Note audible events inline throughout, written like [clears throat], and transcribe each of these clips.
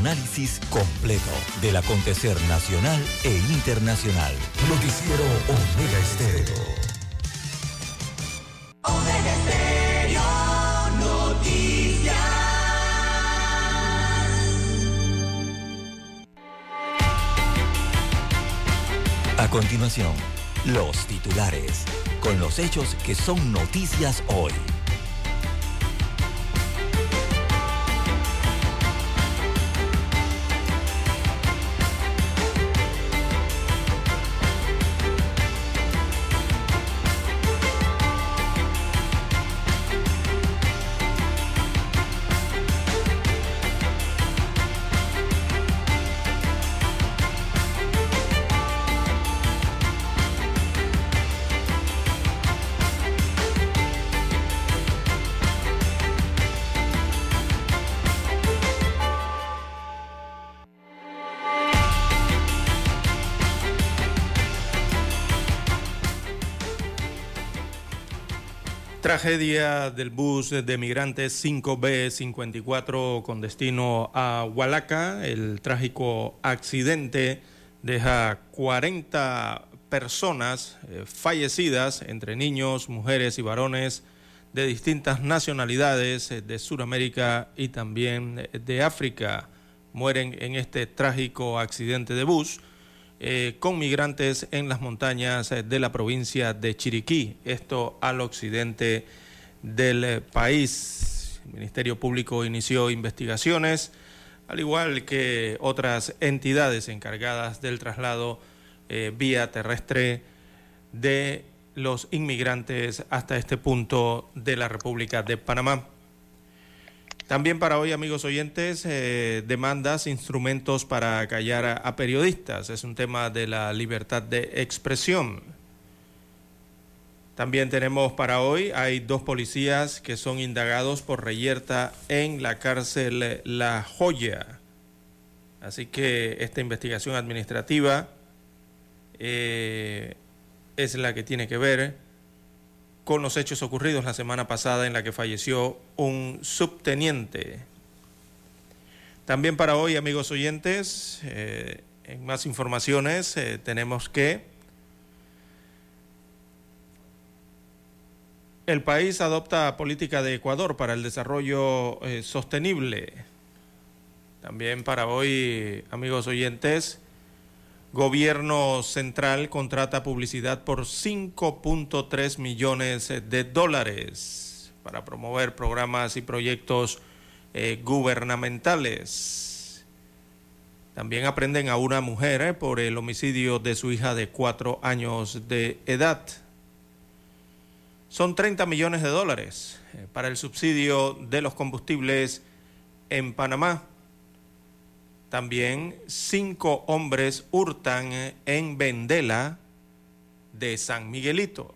análisis completo del acontecer nacional e internacional. Noticiero Omega Estéreo. Omega Estéreo Noticias. A continuación, los titulares, con los hechos que son noticias hoy. Tragedia del bus de migrantes 5B54 con destino a Hualaca. El trágico accidente deja 40 personas eh, fallecidas, entre niños, mujeres y varones de distintas nacionalidades eh, de Sudamérica y también de África. Mueren en este trágico accidente de bus. Eh, con migrantes en las montañas eh, de la provincia de Chiriquí, esto al occidente del eh, país. El Ministerio Público inició investigaciones, al igual que otras entidades encargadas del traslado vía terrestre de los inmigrantes hasta este punto de la República de Panamá. También para hoy, amigos oyentes, eh, demandas, instrumentos para callar a, periodistas. Es un tema de la libertad de expresión. También tenemos para hoy, hay dos policías que son indagados por reyerta en la cárcel La Joya. Así que esta investigación administrativa eh, es la que tiene que ver con los hechos ocurridos la semana pasada en la que falleció un subteniente. También para hoy, amigos oyentes, eh, en más informaciones eh, tenemos que el país adopta política de Ecuador para el desarrollo eh, sostenible. También para hoy, amigos oyentes, Gobierno central contrata publicidad por 5.3 millones de dólares para promover programas y proyectos eh, gubernamentales. También aprenden a una mujer eh, por el homicidio de su hija de cuatro años de edad. Son 30 millones de dólares eh, para el subsidio de los combustibles en Panamá. También cinco hombres hurtan en Vendela de San Miguelito.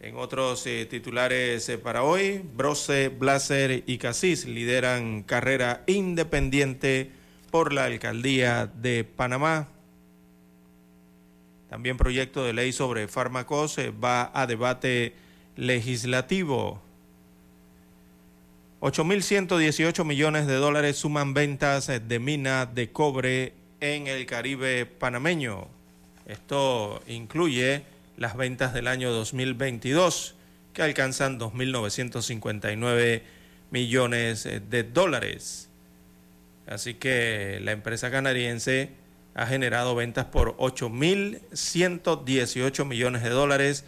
En otros eh, titulares eh, para hoy, Brose, Blaser y Casís lideran carrera independiente por la alcaldía de Panamá. También proyecto de ley sobre fármacos eh, va a debate legislativo. 8.118 millones de dólares suman ventas de mina de cobre en el Caribe panameño. Esto incluye las ventas del año 2022, que alcanzan 2.959 millones de dólares. Así que la empresa canadiense ha generado ventas por 8.118 millones de dólares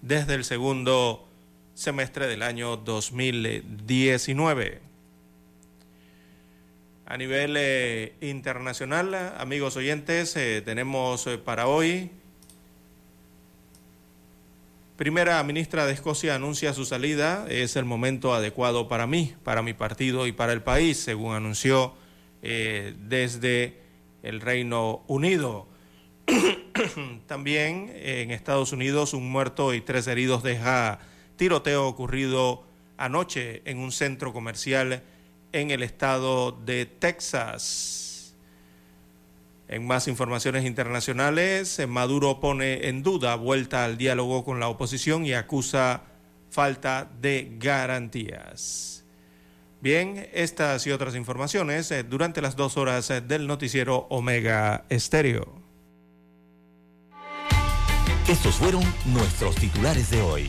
desde el segundo semestre del año 2019. A nivel eh, internacional, amigos oyentes, eh, tenemos eh, para hoy, primera ministra de Escocia anuncia su salida, es el momento adecuado para mí, para mi partido y para el país, según anunció desde el Reino Unido. [coughs] También en Estados Unidos un muerto y tres heridos deja tiroteo ocurrido anoche en un centro comercial en el estado de Texas. En más informaciones internacionales, Maduro pone en duda vuelta al diálogo con la oposición y acusa falta de garantías. Bien, estas y otras informaciones eh, durante las dos horas eh, del noticiero Omega Estéreo. Estos fueron nuestros titulares de hoy.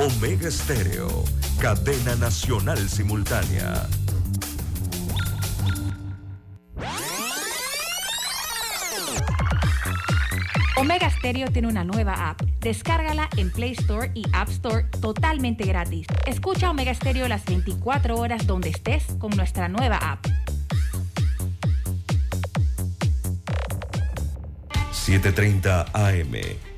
Omega Estéreo, cadena nacional simultánea. Omega Stereo tiene una nueva app. Descárgala en Play Store y App Store totalmente gratis. Escucha Omega Stereo las 24 horas donde estés con nuestra nueva app. 7:30 AM.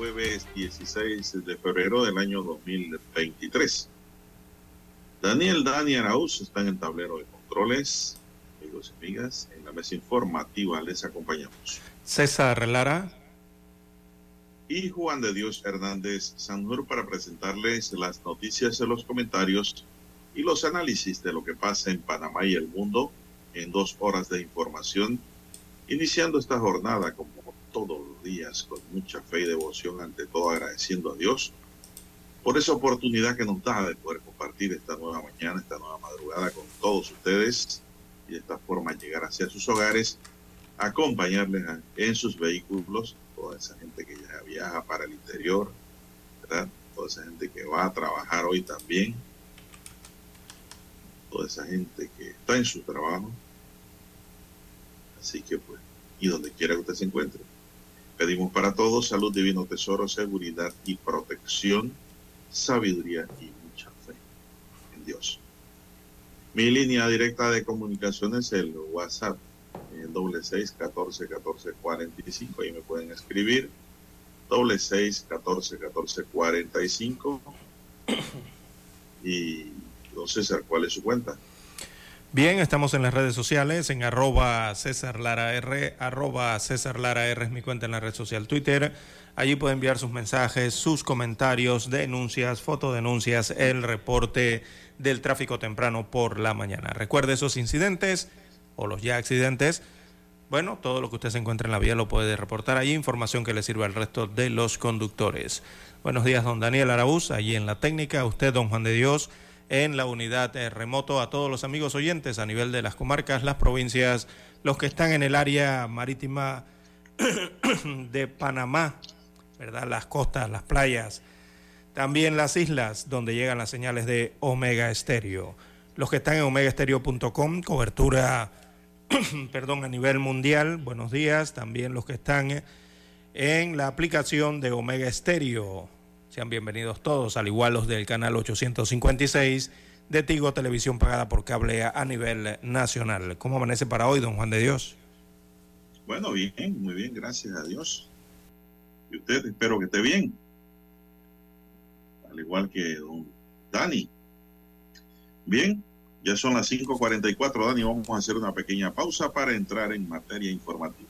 De febrero del año 2023. Daniel Dani Arauz están en tablero de controles. Amigos y amigas, en la mesa informativa les acompañamos. César Lara. Y Juan de Dios Hernández Sanjur para presentarles las noticias los comentarios y los análisis de lo que pasa en Panamá y el mundo en dos horas de información, iniciando esta jornada como todos los días con mucha fe y devoción, ante todo agradeciendo a Dios por esa oportunidad que nos da de poder compartir esta nueva mañana, esta nueva madrugada con todos ustedes y de esta forma llegar hacia sus hogares, acompañarles en sus vehículos, toda esa gente que ya viaja para el interior, toda esa gente que va a trabajar hoy también, toda esa gente que está en su trabajo. Así que pues, y donde quiera que usted se encuentre, Pedimos para todos salud, divino tesoro, seguridad y protección, sabiduría y mucha fe en Dios. Mi línea directa de comunicación es el WhatsApp, el doble seis catorce catorce cuarenta y cinco. Ahí me pueden escribir. Doble seis catorce catorce cuarenta y cinco. Y don César, ¿cuál es su cuenta? Bien, estamos en las redes sociales, en arroba César Lara R, arroba César Lara R es mi cuenta en la red social Twitter. Allí puede enviar sus mensajes, sus comentarios, denuncias, fotodenuncias, el reporte del tráfico temprano por la mañana. Recuerde esos incidentes o los ya accidentes. Bueno, todo lo que usted se encuentre en la vía lo puede reportar allí, información que le sirva al resto de los conductores. Buenos días, don Daniel Araúz, allí en la técnica, usted, don Juan de Dios en la unidad eh, remoto a todos los amigos oyentes a nivel de las comarcas, las provincias, los que están en el área marítima [coughs] de Panamá, ¿verdad? Las costas, las playas, también las islas donde llegan las señales de Omega Estéreo. Los que están en omegaestereo.com, cobertura, [coughs] perdón, a nivel mundial, buenos días. También los que están en la aplicación de Omega Estéreo sean bienvenidos todos, al igual los del canal 856 de Tigo Televisión pagada por cable a, nivel nacional. ¿Cómo amanece para hoy, don Juan de Dios? Bueno, bien, muy bien, gracias a Dios. Y usted, espero que esté bien. Al igual que don Dani. Bien, ya son las 5.44, Dani. Vamos a hacer una pequeña pausa para entrar en materia informativa.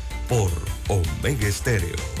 por Omega Estéreo.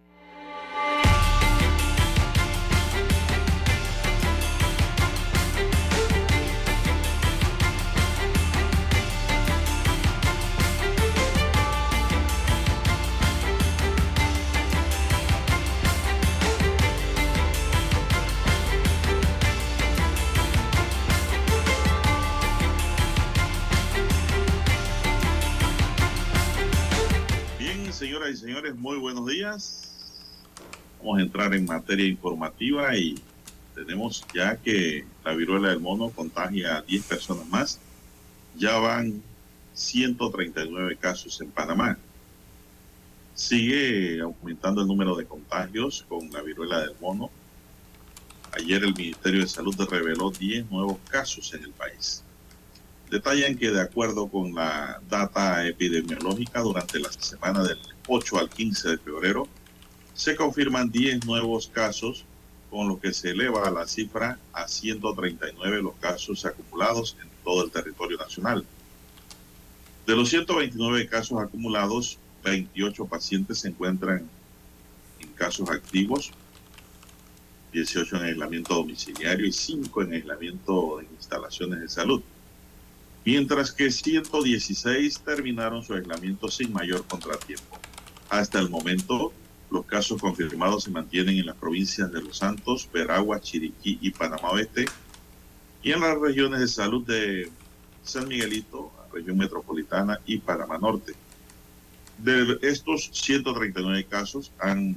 Muy buenos días. Vamos a entrar en materia informativa y tenemos ya que la viruela del mono contagia a 10 personas más. Ya van 139 casos en Panamá. Sigue aumentando el número de contagios con la viruela del mono. Ayer el Ministerio de Salud reveló 10 nuevos casos en el país. Detallan que de acuerdo con la data epidemiológica durante la semana del 8 al 15 de febrero, se confirman 10 nuevos casos, con lo que se eleva la cifra a 139 los casos acumulados en todo el territorio nacional. De los 129 casos acumulados, 28 pacientes se encuentran en casos activos, 18 en aislamiento domiciliario y 5 en aislamiento en instalaciones de salud, mientras que 116 terminaron su aislamiento sin mayor contratiempo. Hasta el momento, los casos confirmados se mantienen en las provincias de Los Santos, Veragua, Chiriquí y Panamá Oeste, y en las regiones de salud de San Miguelito, región metropolitana y Panamá Norte. De estos 139 casos han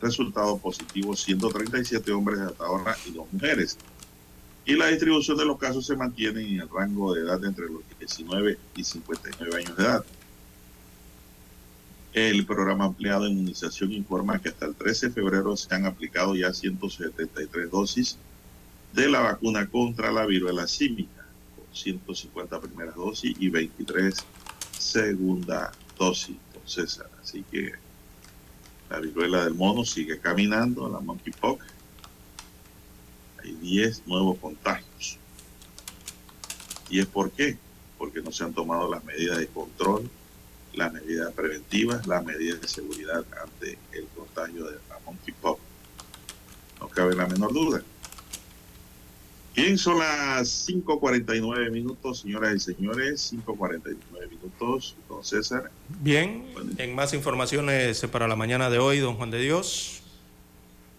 resultado positivos 137 hombres hasta ahora y dos mujeres. Y la distribución de los casos se mantiene en el rango de edad entre los 19 y 59 años de edad. El programa ampliado de inmunización informa que hasta el 13 de febrero se han aplicado ya 173 dosis de la vacuna contra la viruela símica, con 150 primeras dosis y 23 segunda dosis. Entonces, así que la viruela del mono sigue caminando, la monkeypox. Hay 10 nuevos contagios. ¿Y es por qué? Porque no se han tomado las medidas de control, las medidas preventivas, las medidas de seguridad ante el contagio de la monkeypox. No cabe la menor duda. Bien, son las 5.49 minutos, señoras y señores, 5.49 minutos, don César. Bien, en más informaciones para la mañana de hoy, don Juan de Dios.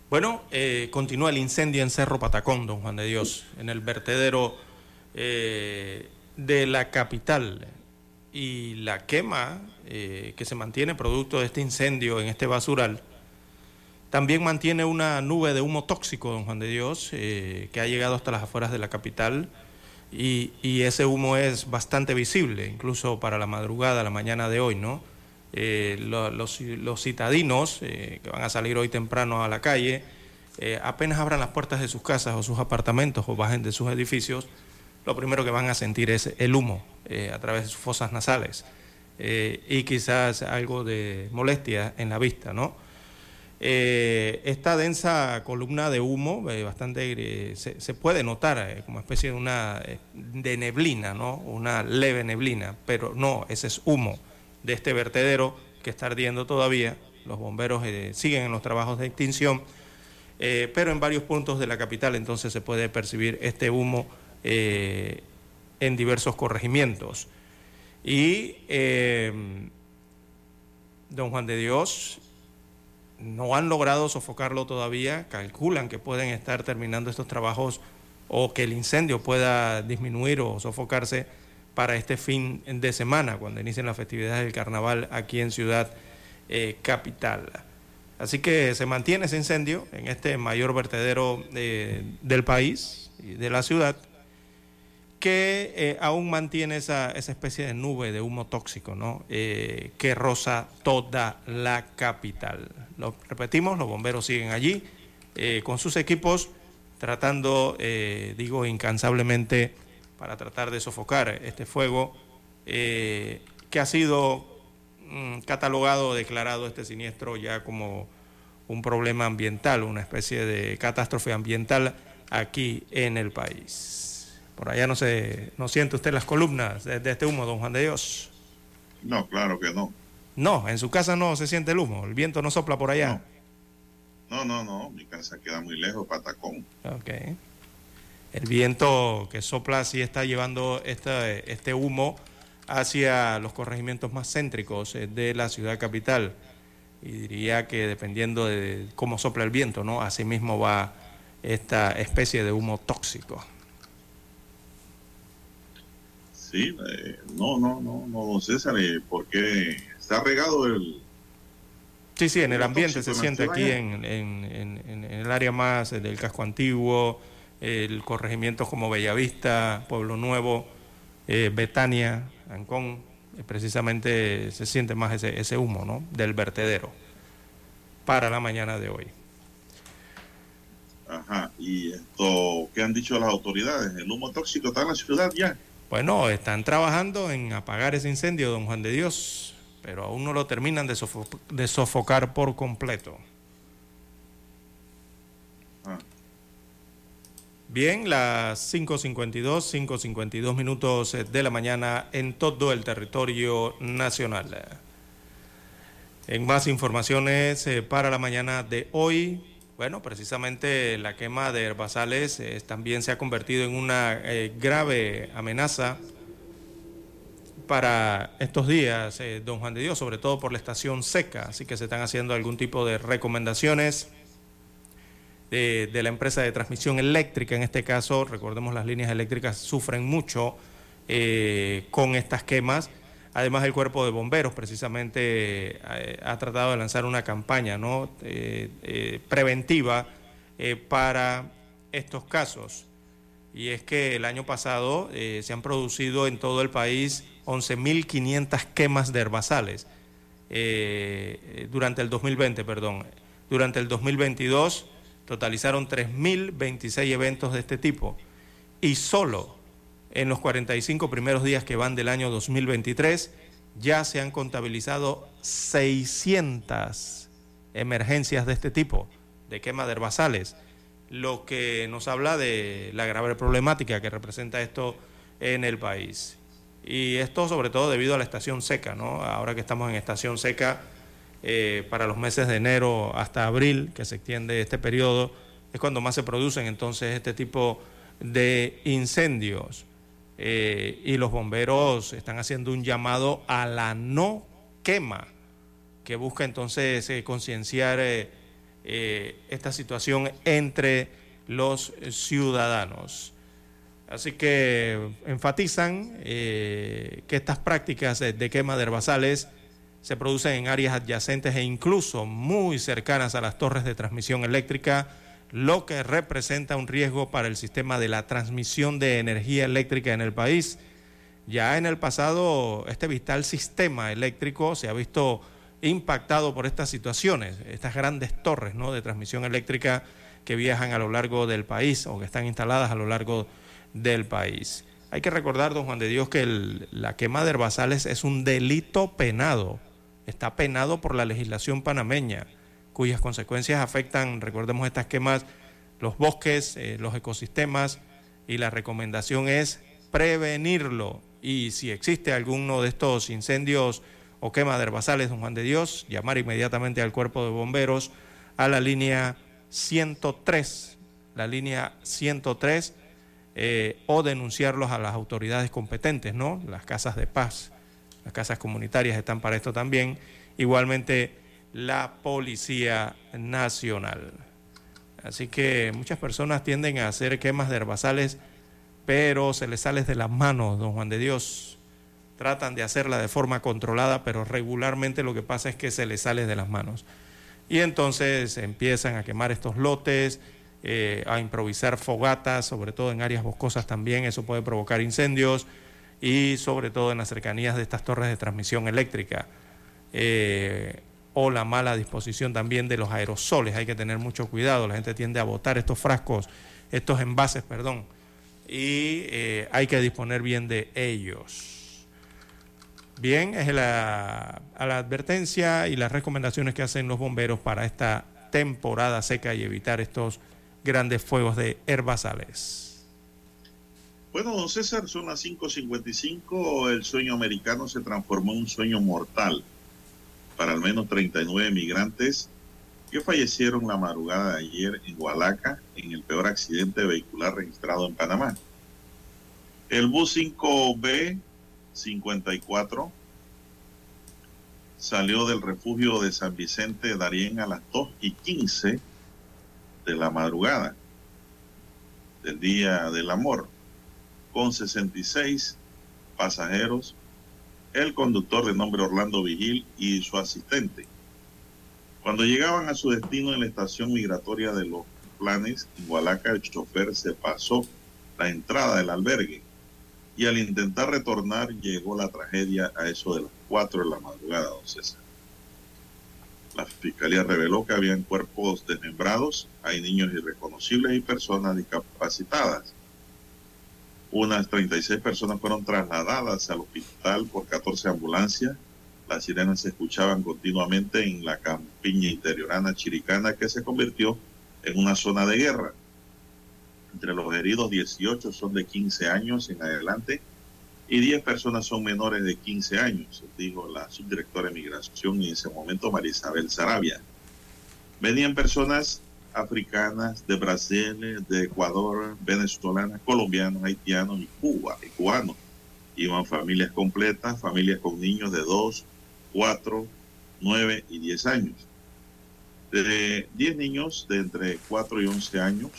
Bueno, eh, continúa el incendio en Cerro Patacón, don Juan de Dios, en el vertedero eh, de la capital y la quema eh, que se mantiene producto de este incendio en este basural también mantiene una nube de humo tóxico, don Juan de Dios, eh, que ha llegado hasta las afueras de la capital y, ese humo es bastante visible, incluso para la madrugada, la mañana de hoy, ¿no? Eh, los, los, citadinos que van a salir hoy temprano a la calle, apenas abran las puertas de sus casas o sus apartamentos o bajen de sus edificios, lo primero que van a sentir es el humo a través de sus fosas nasales. Eh, y quizás algo de molestia en la vista, ¿no? Eh, esta densa columna de humo, eh, bastante se, puede notar como especie de una de neblina, ¿no? Una leve neblina, pero no, ese es humo de este vertedero que está ardiendo todavía. Los bomberos siguen en los trabajos de extinción, pero en varios puntos de la capital entonces se puede percibir este humo en diversos corregimientos. Y eh, don Juan de Dios no han logrado sofocarlo todavía, calculan que pueden estar terminando estos trabajos o que el incendio pueda disminuir o sofocarse para este fin de semana, cuando inicien las festividades del carnaval aquí en Ciudad eh, Capital. Así que se mantiene ese incendio en este mayor vertedero eh, del país y de la ciudad que eh, aún mantiene esa, esa, especie de nube de humo tóxico ¿no? Que roza toda la capital. Lo repetimos, los bomberos siguen allí con sus equipos tratando, digo, incansablemente para tratar de sofocar este fuego que ha sido mm, catalogado, declarado este siniestro ya como un problema ambiental, una especie de catástrofe ambiental aquí en el país. Por allá no se, no siente usted las columnas de, este humo, don Juan de Dios. No, claro que no. No, en su casa no se siente el humo, el viento no sopla por allá. No, no, no, mi casa queda muy lejos, Patacón. Ok. El viento que sopla sí está llevando este, este humo hacia los corregimientos más céntricos eh, de la ciudad capital. Y diría que dependiendo de cómo sopla el viento, ¿no? Así mismo va esta especie de humo tóxico. Sí, eh, no, no, no, no, don César, eh, porque está regado el... Sí, sí, en el ambiente se siente aquí en, en, el área más del casco antiguo, el corregimiento como Bellavista, Pueblo Nuevo, eh, Betania, Ancón, precisamente se siente más ese, ese humo ¿no? del vertedero para la mañana de hoy. Ajá, y esto, ¿qué han dicho las autoridades? ¿El humo tóxico está en la ciudad ya? Bueno, están trabajando en apagar ese incendio, don Juan de Dios, pero aún no lo terminan de, sofocar por completo. Ah. Bien, las 5.52, 5.52 minutos de la mañana en todo el territorio nacional. En más informaciones eh, para la mañana de hoy, bueno, precisamente la quema de herbazales eh, también se ha convertido en una eh, grave amenaza para estos días, eh, don Juan de Dios, sobre todo por la estación seca, así que se están haciendo algún tipo de recomendaciones de, la empresa de transmisión eléctrica, en este caso, recordemos las líneas eléctricas sufren mucho con estas quemas Además, el cuerpo de bomberos precisamente eh, ha tratado de lanzar una campaña ¿no? Eh, eh, preventiva para estos casos. Y es que el año pasado se han producido en todo el país 11.500 quemas de herbazales. durante el 2020, perdón. Durante el 2022 totalizaron 3.026 eventos de este tipo. Y solo en los 45 primeros días que van del año 2023 ya se han contabilizado 600 emergencias de este tipo, de quema de herbazales, lo que nos habla de la grave problemática que representa esto en el país. Y esto sobre todo debido a la estación seca, ¿no? Ahora que estamos en estación seca, eh, para los meses de enero hasta abril, que se extiende este periodo, es cuando más se producen entonces este tipo de incendios. Eh, y los bomberos están haciendo un llamado a la no quema, que busca entonces eh, concienciar esta situación entre los ciudadanos. Así que enfatizan que estas prácticas de quema de herbazales se producen en áreas adyacentes e incluso muy cercanas a las torres de transmisión eléctrica, lo que representa un riesgo para el sistema de la transmisión de energía eléctrica en el país. Ya en el pasado, este vital sistema eléctrico se ha visto impactado por estas situaciones, estas grandes torres ¿no? de transmisión eléctrica que viajan a lo largo del país o que están instaladas a lo largo del país. Hay que recordar, don Juan de Dios, que la quema de herbazales es un delito penado está penado por la legislación panameña, cuyas consecuencias afectan, recordemos estas quemas, los bosques, eh, los ecosistemas, y la recomendación es prevenirlo. Y si existe alguno de estos incendios o quema de herbazales, don Juan de Dios, llamar inmediatamente al cuerpo de bomberos a la línea 103, la línea 103, eh, o denunciarlos a las autoridades competentes, ¿no? Las casas de paz las casas comunitarias están para esto también, igualmente la Policía Nacional. Así que muchas personas tienden a hacer quemas de herbazales, pero se les sale de las manos, don Juan de Dios. Tratan de hacerla de forma controlada, pero regularmente lo que pasa es que se les sale de las manos. Y entonces empiezan a quemar estos lotes, eh, a improvisar fogatas, sobre todo en áreas boscosas también, eso puede provocar incendios y sobre todo en las cercanías de estas torres de transmisión eléctrica. Eh, o la mala disposición también de los aerosoles. Hay que tener mucho cuidado. La gente tiende a botar estos frascos, estos envases, perdón, y eh, hay que disponer bien de ellos. Bien, es la, a la advertencia y las recomendaciones que hacen los bomberos para esta temporada seca y evitar estos grandes fuegos de herbazales. Bueno, don César, son las 5.55. El sueño americano se transformó en un sueño mortal para al menos 39 migrantes que fallecieron la madrugada de ayer en Hualaca en el peor accidente vehicular registrado en Panamá. El bus 5B54 salió del refugio de San Vicente Darién a las 2 y 15 de la madrugada del Día del Amor con 66 pasajeros, el conductor de nombre Orlando Vigil y su asistente. Cuando llegaban a su destino en la estación migratoria de los planes, en el chofer se pasó la entrada del albergue y al intentar retornar llegó la tragedia a eso de las 4 de la madrugada, don. La fiscalía reveló que habían cuerpos desmembrados, hay niños irreconocibles y personas discapacitadas. Unas 36 personas fueron trasladadas al hospital por 14 ambulancias. Las sirenas se escuchaban continuamente en la campiña interiorana chiricana que se convirtió en una zona de guerra. Entre los heridos, 18 son de 15 años en adelante y 10 personas son menores de 15 años, dijo la subdirectora de migración en ese momento, María Isabel Sarabia. Venían personas africanas de Brasil, de Ecuador, venezolanas, colombianos, haitianos y Cuba, y cubanos. Iban familias completas, familias con niños de 2, 4, 9 y 10 años. De 10 niños de entre 4 y 11 años,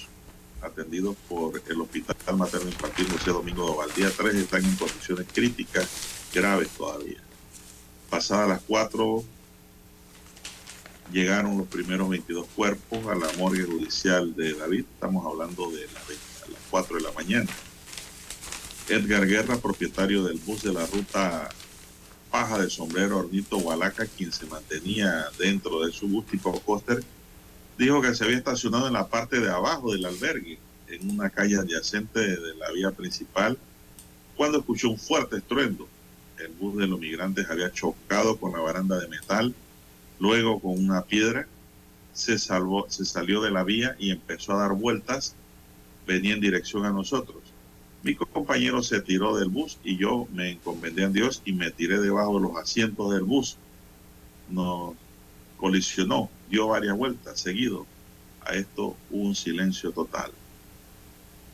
atendidos por el Hospital Materno Infantil José Domingo de Valdía, 3 están en condiciones críticas graves todavía. Pasadas las 4 llegaron los primeros 22 cuerpos a la morgue judicial de David. Estamos hablando de las 4 de la mañana. Edgar Guerra, propietario del bus de la ruta Paja de Sombrero Ornito Hualaca, quien se mantenía dentro de su bus tipo coaster, dijo que se había estacionado en la parte de abajo del albergue, en una calle adyacente de la vía principal, cuando escuchó un fuerte estruendo. El bus de los migrantes había chocado con la baranda de metal Luego, con una piedra, se, salvó, se salió de la vía y empezó a dar vueltas. Venía en dirección a nosotros. Mi compañero se tiró del bus y yo me encomendé a Dios y me tiré debajo de los asientos del bus. Nos colisionó, dio varias vueltas seguido. A esto un silencio total.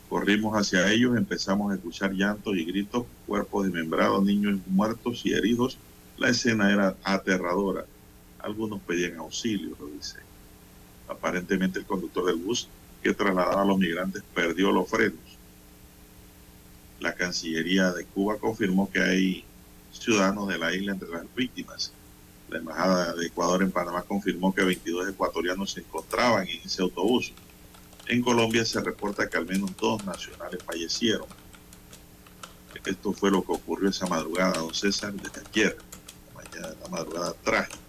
Corrimos hacia ellos, empezamos a escuchar llantos y gritos, cuerpos desmembrados, niños muertos y heridos. La escena era aterradora. Algunos pedían auxilio, lo dice. Aparentemente el conductor del bus que trasladaba a los migrantes perdió los frenos. La Cancillería de Cuba confirmó que hay ciudadanos de la isla entre las víctimas. La Embajada de Ecuador en Panamá confirmó que 22 ecuatorianos se encontraban en ese autobús. En Colombia se reporta que al menos dos nacionales fallecieron. Esto fue lo que ocurrió esa madrugada, don César, desde ayer, la, la madrugada trágica.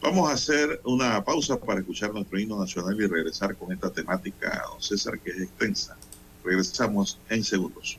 Vamos a hacer una pausa para escuchar nuestro himno nacional y regresar con esta temática, don César, que es extensa. Regresamos en segundos.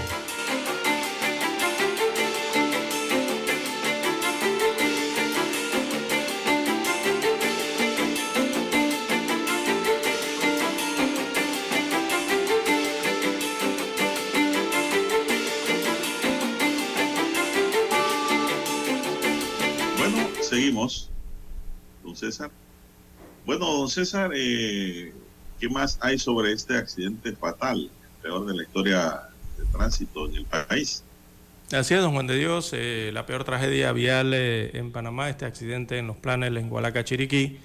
César, eh, ¿qué más hay sobre este accidente fatal, el peor de la historia de tránsito en el país? Así es, don Juan de Dios, eh, la peor tragedia vial eh, en Panamá, este accidente en los planes en Hualaca, Chiriquí,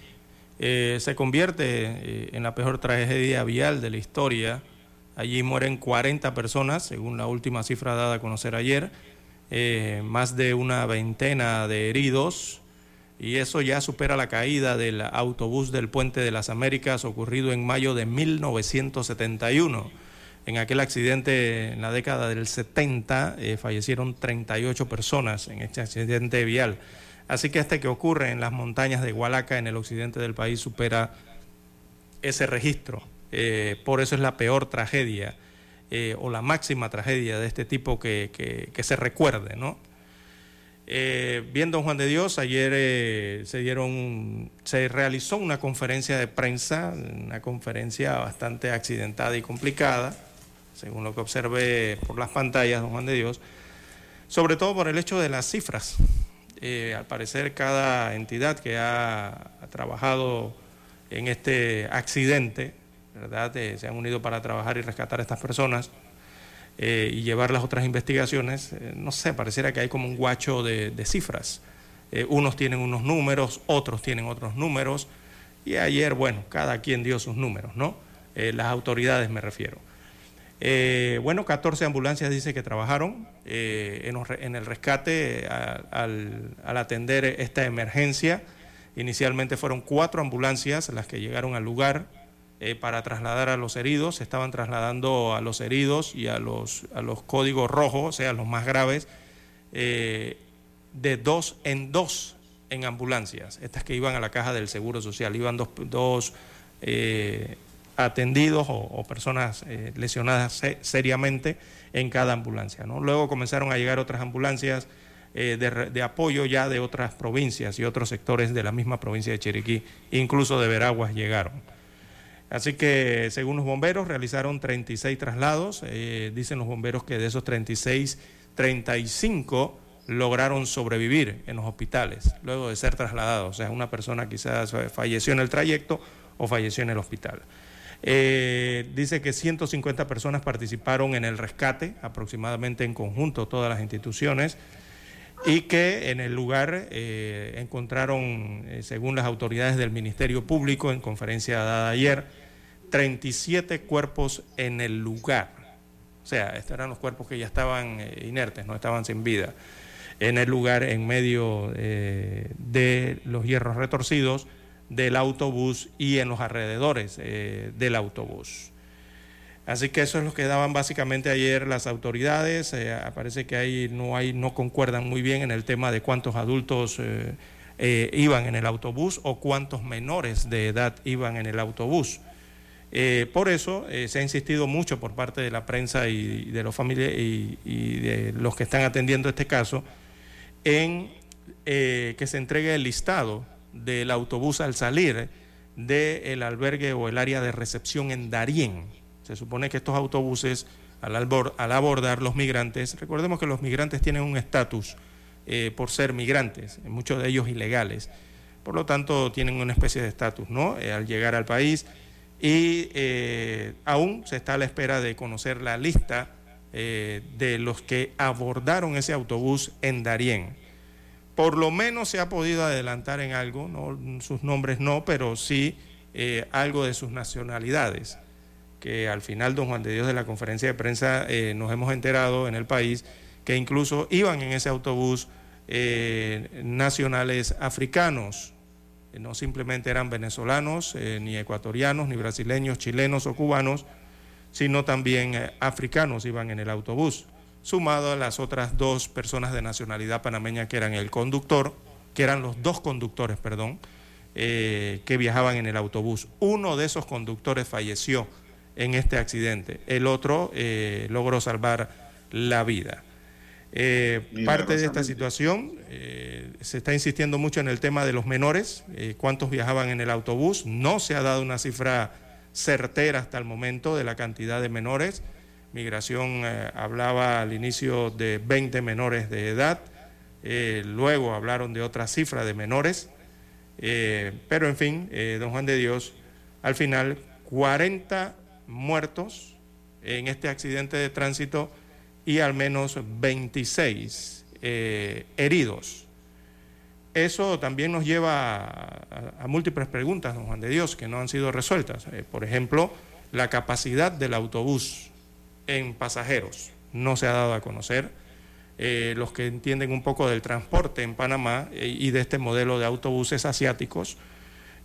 se convierte en la peor tragedia vial de la historia. Allí mueren 40 personas, según la última cifra dada a conocer ayer, más de una veintena de heridos, y eso ya supera la caída del autobús del Puente de las Américas ocurrido en mayo de 1971. En aquel accidente en la década del 70 eh, fallecieron 38 personas en este accidente vial. Así que este que ocurre en las montañas de Hualaca, en el occidente del país, supera ese registro. Eh, por eso es la peor tragedia eh, o la máxima tragedia de este tipo que, se recuerde, ¿no? Eh, bien, don Juan de Dios, ayer se dieron, se realizó una conferencia de prensa, una conferencia bastante accidentada y complicada, según lo que observé por las pantallas, don Juan de Dios, sobre todo por el hecho de las cifras. al parecer, cada entidad que ha trabajado en este accidente, ¿verdad? Eh, se han unido para trabajar y rescatar a estas personas eh, y llevar las otras investigaciones. Eh, no sé, pareciera que hay como un guacho de, cifras. unos tienen unos números, otros tienen otros números. Y ayer, bueno, cada quien dio sus números, ¿no? las autoridades me refiero. bueno, 14 ambulancias dice que trabajaron en, el rescate al, atender esta emergencia. Inicialmente fueron cuatro ambulancias las que llegaron al lugar eh, para trasladar a los heridos. Se estaban trasladando a los heridos y a los, a los códigos rojos, o sea, los más graves, eh, de dos en dos en ambulancias, estas que iban a la caja del Seguro Social. Iban dos, dos eh, atendidos o, personas lesionadas seriamente en cada ambulancia. ¿no? Luego comenzaron a llegar otras ambulancias de, de, apoyo ya de otras provincias y otros sectores de la misma provincia de Chiriquí, incluso de Veraguas llegaron. Así que, según los bomberos, realizaron 36 traslados. Eh, dicen los bomberos que de esos 36, 35 lograron sobrevivir en los hospitales luego de ser trasladados. O sea, una persona quizás falleció en el trayecto o falleció en el hospital. Eh, dice que 150 personas participaron en el rescate, aproximadamente en conjunto todas las instituciones, y que en el lugar eh, encontraron, según las autoridades del Ministerio Público, en conferencia dada ayer, 37 cuerpos en el lugar. O sea, estos eran los cuerpos que ya estaban eh, inertes, no estaban sin vida. En el lugar, en medio eh, de los hierros retorcidos del autobús y en los alrededores eh, del autobús. Así que eso es lo que daban básicamente ayer las autoridades. parece que ahí no, hay, no concuerdan muy bien en el tema de cuántos adultos iban en el autobús o cuántos menores de edad iban en el autobús. Eh, por eso eh, se ha insistido mucho por parte de la prensa y, de los familiares y, de los que están atendiendo este caso en eh, que se entregue el listado del autobús al salir del albergue o el área de recepción en Darién. Se supone que estos autobuses, al, abordar los migrantes, recordemos que los migrantes tienen un estatus por ser migrantes, muchos de ellos ilegales, por lo tanto tienen una especie de estatus, ¿no? al llegar al país y eh, aún se está a la espera de conocer la lista eh, de los que abordaron ese autobús en Darién. Por lo menos se ha podido adelantar en algo, no, sus nombres no, pero sí eh, algo de sus nacionalidades, que al final, don Juan de Dios, de la conferencia de prensa nos hemos enterado en el país que incluso iban en ese autobús nacionales africanos, eh, no simplemente eran venezolanos, eh, ni ecuatorianos, ni brasileños, chilenos o cubanos, sino también eh, africanos iban en el autobús, sumado a las otras dos personas de nacionalidad panameña que eran el conductor, que eran los dos conductores, perdón, que viajaban en el autobús. Uno de esos conductores falleció en este accidente, el otro logró salvar la vida. Eh, parte de esta situación, eh, se está insistiendo mucho en el tema de los menores, eh, cuántos viajaban en el autobús, no se ha dado una cifra certera hasta el momento de la cantidad de menores. Migración hablaba al inicio de 20 menores de edad, luego hablaron de otra cifra de menores, pero en fin, don Juan de Dios, al final 40 muertos en este accidente de tránsito y al menos 26 eh, heridos. Eso también nos lleva a, múltiples preguntas, don Juan de Dios, que no han sido resueltas. Eh, por ejemplo, la capacidad del autobús en pasajeros no se ha dado a conocer. Eh, los que entienden un poco del transporte en Panamá y de este modelo de autobuses asiáticos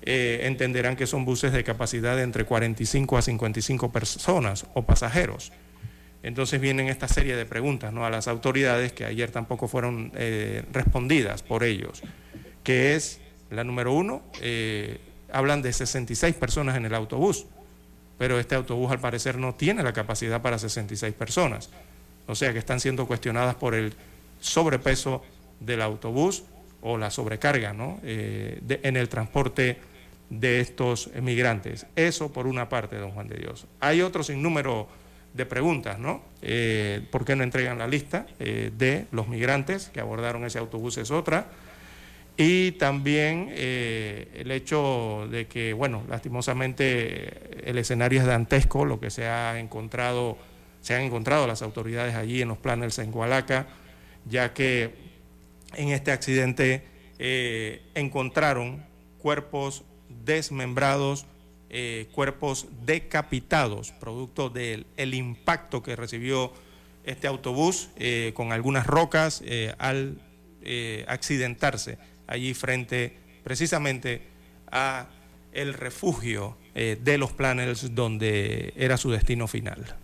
eh, entenderán que son buses de capacidad de entre 45 a 55 personas o pasajeros. Entonces vienen esta serie de preguntas ¿no? a las autoridades que ayer tampoco fueron eh, respondidas por ellos, que es la número uno, eh, hablan de 66 personas en el autobús, pero este autobús al parecer no tiene la capacidad para 66 personas, o sea que están siendo cuestionadas por el sobrepeso del autobús o la sobrecarga ¿no? En el transporte de estos migrantes. Eso por una parte, don Juan de Dios. Hay otro sinnúmero de preguntas, ¿no? Eh, ¿Por qué no entregan la lista eh, de los migrantes que abordaron ese autobús? Es otra. Y también eh, el hecho de que, bueno, lastimosamente el escenario es dantesco, lo que se ha encontrado, se han encontrado las autoridades allí en los planes en Gualaca, ya que en este accidente encontraron cuerpos desmembrados eh, cuerpos decapitados, producto del impacto que recibió este autobús eh, con algunas rocas eh, al accidentarse allí frente precisamente a el refugio de los planners donde era su destino final.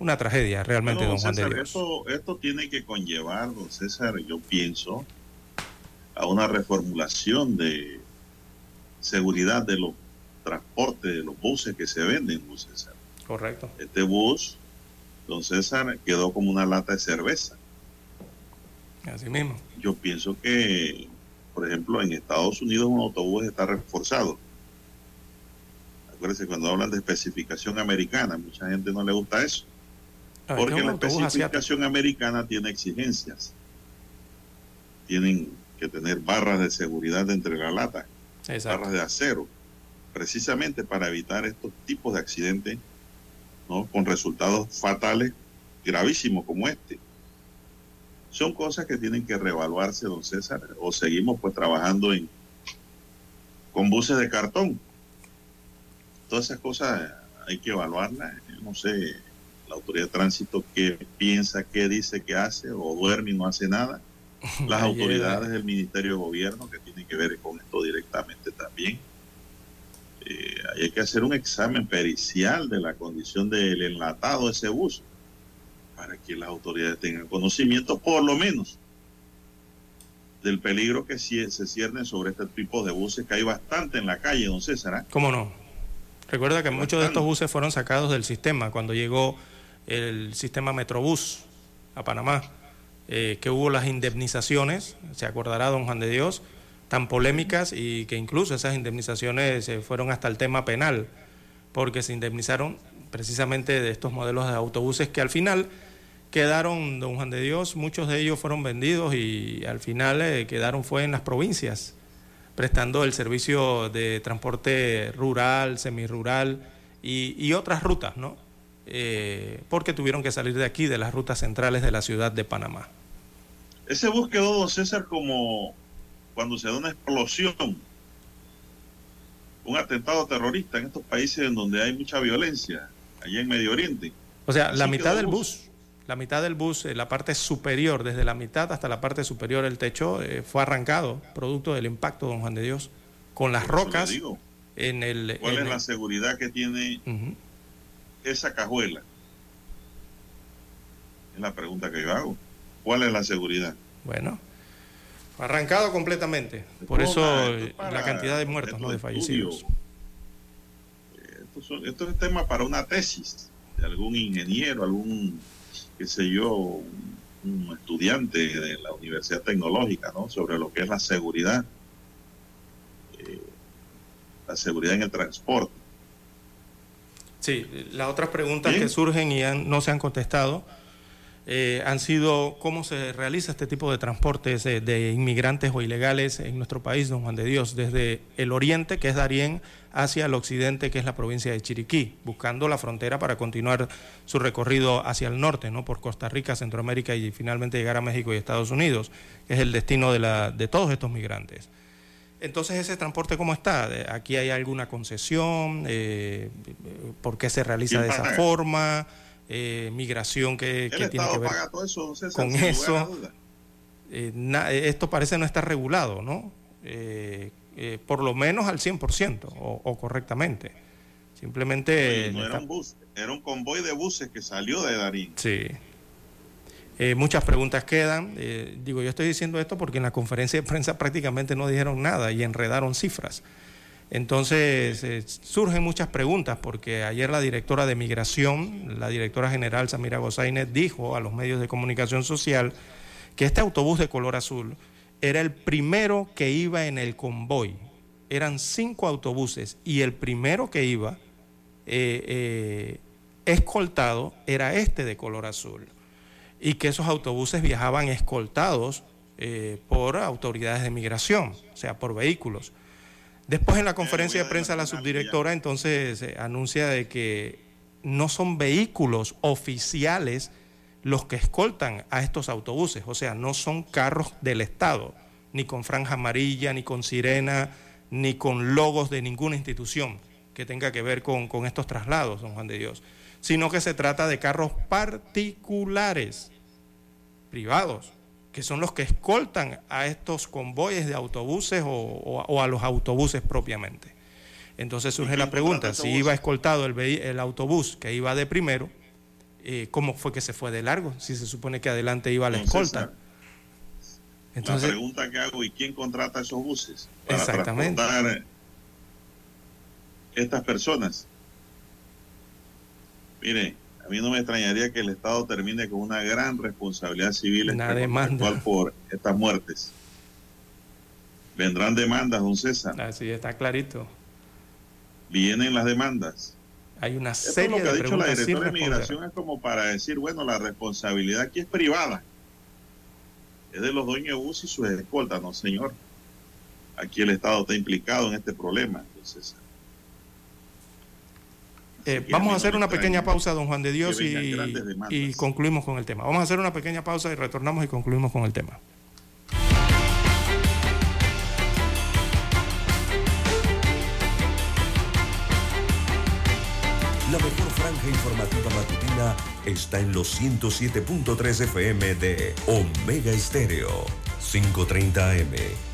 Una tragedia realmente, don Juan de Dios. Esto, esto tiene que conllevar, don César, yo pienso, a una reformulación de seguridad de los transporte de los buses que se venden, don César. Correcto. Este bus, don César, quedó como una lata de cerveza. Así mismo. Yo pienso que, por ejemplo, en Estados Unidos un autobús está reforzado. Acuérdense, cuando hablan de especificación americana, mucha gente no le gusta eso. Ah, porque la especificación americana tiene exigencias. Tienen que tener barras de seguridad entre la lata, barras de acero precisamente para evitar estos tipos de accidentes, ¿no? Con resultados fatales gravísimos como este. Son cosas que tienen que reevaluarse, don César, o seguimos pues trabajando en con buses de cartón. Todas esas cosas hay que evaluarlas. no sé, la autoridad de tránsito qué piensa, qué dice, qué hace, o duerme y no hace nada. [laughs] Las autoridades del Ministerio de Gobierno que tienen que ver con esto directamente también eh, hay que hacer un examen pericial de la condición del enlatado de ese bus para que las autoridades tengan conocimiento, por lo menos, del peligro que se cierne sobre este tipo de buses, que hay bastante en la calle, don César. ¿ah? ¿Cómo no? Recuerda que muchos de estos buses fueron sacados del sistema cuando llegó el sistema Metrobús a Panamá, eh, que hubo las indemnizaciones, se acordará don Juan de Dios, tan polémicas y que incluso esas indemnizaciones se fueron hasta el tema penal, porque se indemnizaron precisamente de estos modelos de autobuses que al final quedaron, don Juan de Dios, muchos de ellos fueron vendidos y al final eh, quedaron fue en las provincias, prestando el servicio de transporte rural, semirural y, y otras rutas, ¿no? Eh, porque tuvieron que salir de aquí, de las rutas centrales de la ciudad de Panamá. Ese bus quedó, don César, como cuando se da una explosión, un atentado terrorista en estos países en donde hay mucha violencia, allá en Medio Oriente. O sea, la mitad del bus, la mitad del bus, eh, la parte superior, desde la mitad hasta la parte superior del techo, eh, fue arrancado, producto del impacto, don Juan de Dios, con las rocas en el... ¿Cuál es la seguridad que tiene esa cajuela? Es la pregunta que yo hago. ¿Cuál es la seguridad? Bueno, Arrancado completamente. Por eso la cantidad de muertos, no de fallecidos. Esto, es tema para una tesis de algún ingeniero, algún, qué sé yo, un, estudiante de la Universidad Tecnológica, ¿no? Sobre lo que es la seguridad, eh, la seguridad en el transporte. Sí, las otras preguntas que surgen y no se han contestado eh, han sido cómo se realiza este tipo de transportes de, inmigrantes o ilegales en nuestro país, don Juan de Dios, desde el oriente, que es Darién, hacia el occidente, que es la provincia de Chiriquí, buscando la frontera para continuar su recorrido hacia el norte, ¿no? por Costa Rica, Centroamérica y finalmente llegar a México y Estados Unidos, que es el destino de, la, de todos estos migrantes. Entonces, ¿ese transporte cómo está? ¿Aquí hay alguna concesión? Eh, ¿Por qué se realiza de esa forma? Eh, migración que, tiene que ver con eso. Eh, esto parece no estar regulado, ¿no? Eh, eh, por lo menos al 100% o, o correctamente. Simplemente... no era un bus, era un convoy de buses que salió de Darín. Sí. Eh, muchas preguntas quedan. Eh, digo, yo estoy diciendo esto porque en la conferencia de prensa [laughs] prácticamente no dijeron nada y enredaron cifras. Entonces eh, surgen muchas preguntas porque ayer la directora de Migración, la directora general Samira Gozaine, dijo a los medios de comunicación social que este autobús de color azul era el primero que iba en el convoy. Eran cinco autobuses y el primero que iba escoltado era este de color azul y que esos autobuses viajaban escoltados eh, por autoridades de migración, o sea, por vehículos. Después en la conferencia de prensa la subdirectora entonces eh, anuncia de que no son vehículos oficiales los que escoltan a estos autobuses, o sea, no son carros del Estado, ni con franja amarilla, ni con sirena, ni con logos de ninguna institución que tenga que ver con, con estos traslados, don Juan de Dios, sino que se trata de carros particulares privados, que son los que escoltan a estos convoyes de autobuses o, a los autobuses propiamente. Entonces surge la pregunta, si iba escoltado el, el, autobús que iba de primero, eh, ¿cómo fue que se fue de largo? Si se supone que adelante iba la escolta. Entonces, la pregunta que hago, ¿y quién contrata esos buses? Para exactamente. estas personas. Mire, a mí no me extrañaría que el Estado termine con una gran responsabilidad civil por estas muertes. Vendrán demandas, don César. Así está clarito. Vienen las demandas. Hay una serie Esto lo que ha dicho la directora de Migración es como para decir, bueno, la responsabilidad aquí es privada. Es de los dueños de bus y sus escoltas, no señor. Aquí el Estado está implicado en este problema. Entonces, eh, vamos a hacer una pequeña pausa, don Juan de Dios, y, concluimos con el tema. Vamos a hacer una pequeña pausa y retornamos y concluimos con el tema. La mejor franja informativa matutina está en los 107.3 FM de Omega Estéreo, 530 AM.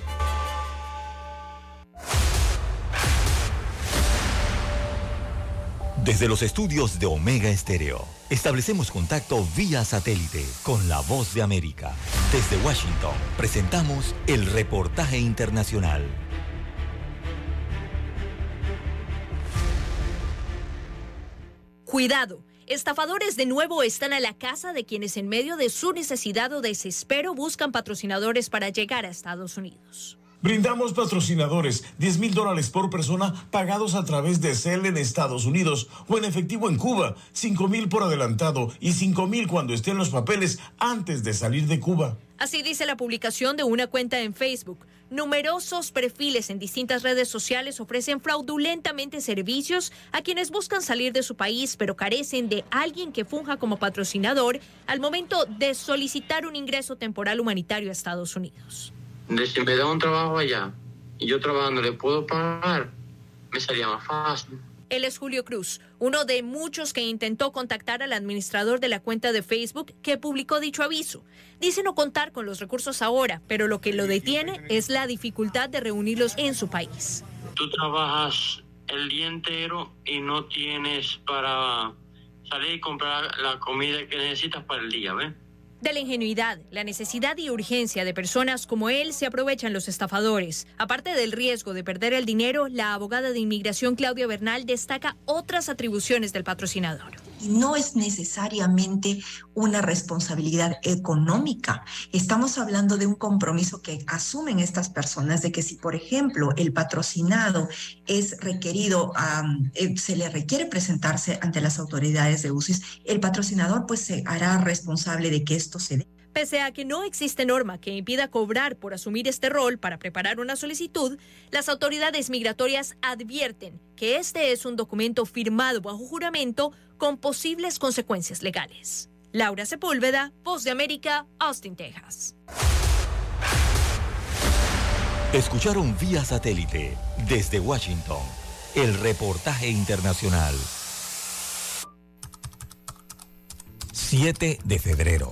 Desde los estudios de Omega Estéreo, establecemos contacto vía satélite con la voz de América. Desde Washington, presentamos el reportaje internacional. Cuidado, estafadores de nuevo están a la casa de quienes en medio de su necesidad o desespero buscan patrocinadores para llegar a Estados Unidos. Brindamos patrocinadores, 10 mil dólares por persona pagados a través de CEL en Estados Unidos o en efectivo en Cuba, 5 mil por adelantado y 5 mil cuando estén los papeles antes de salir de Cuba. Así dice la publicación de una cuenta en Facebook. Numerosos perfiles en distintas redes sociales ofrecen fraudulentamente servicios a quienes buscan salir de su país pero carecen de alguien que funja como patrocinador al momento de solicitar un ingreso temporal humanitario a Estados Unidos de si me da un trabajo allá y yo trabajando le puedo pagar, me sería más fácil. Él es Julio Cruz, uno de muchos que intentó contactar al administrador de la cuenta de Facebook que publicó dicho aviso. Dice no contar con los recursos ahora, pero lo que lo detiene es la dificultad de reunirlos en su país. Tú trabajas el día entero y no tienes para salir y comprar la comida que necesitas para el día, ¿ves? De la ingenuidad, la necesidad y urgencia de personas como él se aprovechan los estafadores. Aparte del riesgo de perder el dinero, la abogada de inmigración Claudia Bernal destaca otras atribuciones del patrocinador y no es necesariamente una responsabilidad económica. Estamos hablando de un compromiso que asumen estas personas de que si, por ejemplo, el patrocinado es requerido, eh, se le requiere presentarse ante las autoridades de UCIS, el patrocinador pues se hará responsable de que esto se dé Pese a que no existe norma que impida cobrar por asumir este rol para preparar una solicitud, las autoridades migratorias advierten que este es un documento firmado bajo juramento con posibles consecuencias legales. Laura Sepúlveda, Voz de América, Austin, Texas. Escucharon vía satélite desde Washington el reportaje internacional. 7 de febrero,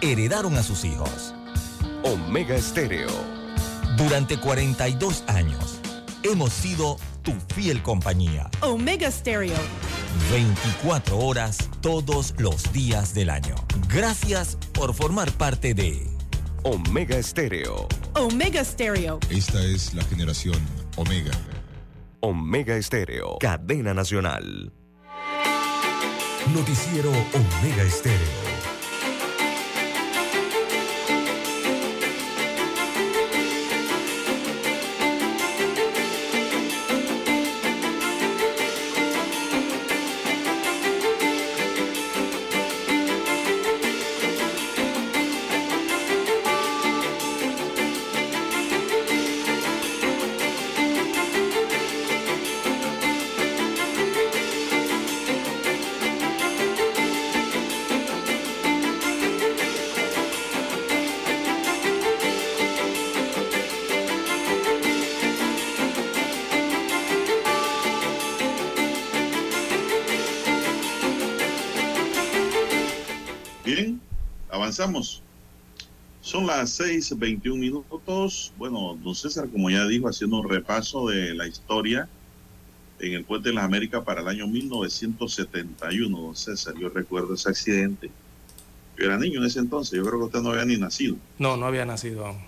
heredaron a sus hijos. Omega Estéreo. Durante 42 años hemos sido tu fiel compañía. Omega Stereo. 24 horas todos los días del año. Gracias por formar parte de Omega Estéreo. Omega Stereo. Esta es la generación Omega. Omega Estéreo. Cadena Nacional. Noticiero Omega Estéreo. Las 6:21 minutos. Bueno, don César, como ya dijo, haciendo un repaso de la historia en el Puente de las Américas para el año 1971, don César. Yo recuerdo ese accidente. Yo era niño en ese entonces, yo creo que usted no había ni nacido. No, no había nacido aún.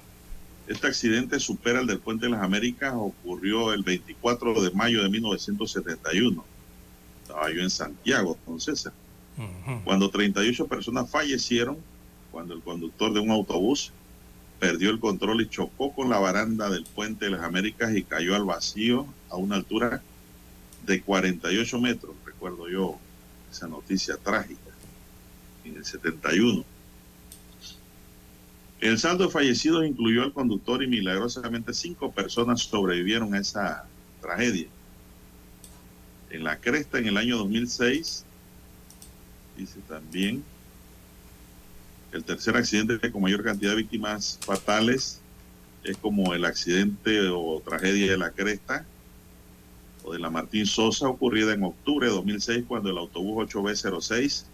Este accidente supera el del Puente de las Américas, ocurrió el 24 de mayo de 1971. Estaba yo en Santiago, don César. Ujú. Cuando 38 personas fallecieron, cuando el conductor de un autobús perdió el control y chocó con la baranda del Puente de las Américas y cayó al vacío a una altura de 48 metros. Recuerdo yo esa noticia trágica en el 71. El saldo de fallecidos incluyó al conductor y milagrosamente cinco personas sobrevivieron a esa tragedia. En la cresta en el año 2006 dice también el tercer accidente con mayor cantidad de víctimas fatales es como el accidente o tragedia de la Cresta o de la Martín Sosa ocurrida en octubre de 2006 cuando el autobús 8B06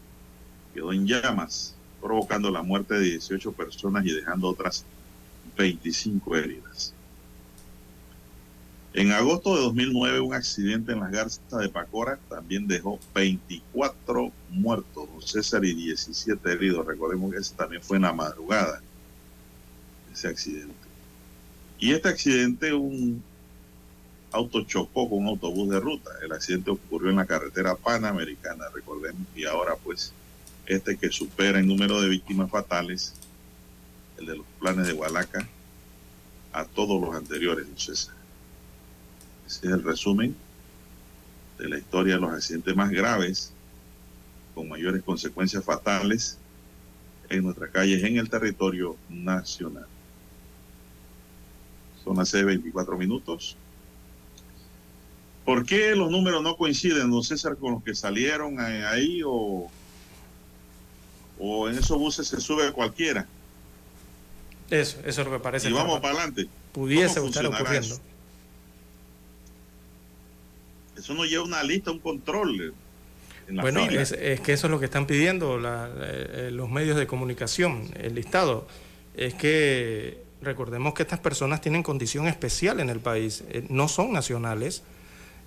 quedó en llamas, provocando la muerte de 18 personas y dejando otras 25 heridas. En agosto de 2009, un accidente en las garzas de Pacora también dejó 24 muertos, César, y 17 heridos. Recordemos que ese también fue en la madrugada, ese accidente. Y este accidente, un auto chocó con un autobús de ruta. El accidente ocurrió en la carretera panamericana, recordemos, y ahora pues este que supera en número de víctimas fatales, el de los planes de Hualaca, a todos los anteriores, César. Ese es el resumen de la historia de los accidentes más graves, con mayores consecuencias fatales en nuestras calles, en el territorio nacional. Son las 6.24 minutos. ¿Por qué los números no coinciden, don César, con los que salieron ahí o, o en esos buses se sube cualquiera? Eso, eso es lo que parece. Y vamos para adelante. pudiese ¿Cómo estar ocurriendo. eso? Eso no lleva una lista, un control. En la Bueno, es, es que eso es lo que están pidiendo la- eh, los medios de comunicación, el listado. Es que recordemos que estas personas tienen condición especial en el país, eh, no son nacionales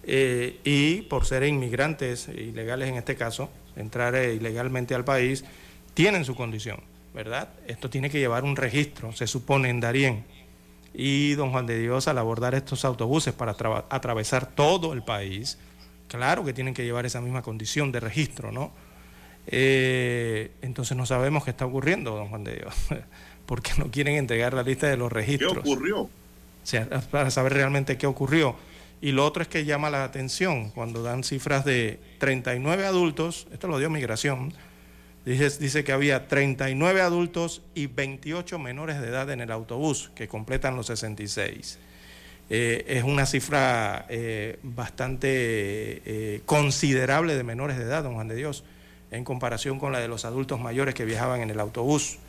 eh, y por ser inmigrantes ilegales en este caso, entrar ilegalmente al país, tienen su condición, ¿verdad? Esto tiene que llevar un registro, se supone en Darién. Y don Juan de Dios, al abordar estos autobuses para atravesar todo el país, claro que tienen que llevar esa misma condición de registro, ¿no? Eh, entonces no sabemos qué está ocurriendo, don Juan de Dios, [laughs] porque no quieren entregar la lista de los ¿Qué registros. ocurrió? O sea, para saber realmente qué ocurrió. Y lo otro es que llama la atención cuando dan cifras de 39 adultos, esto lo dio migración, dice, dice que había 39 adultos y 28 menores de edad en el autobús, que completan los 66. Eh, es una cifra eh, bastante eh, considerable de menores de edad, don Juan de Dios, en comparación con la de los adultos mayores que viajaban en el autobús.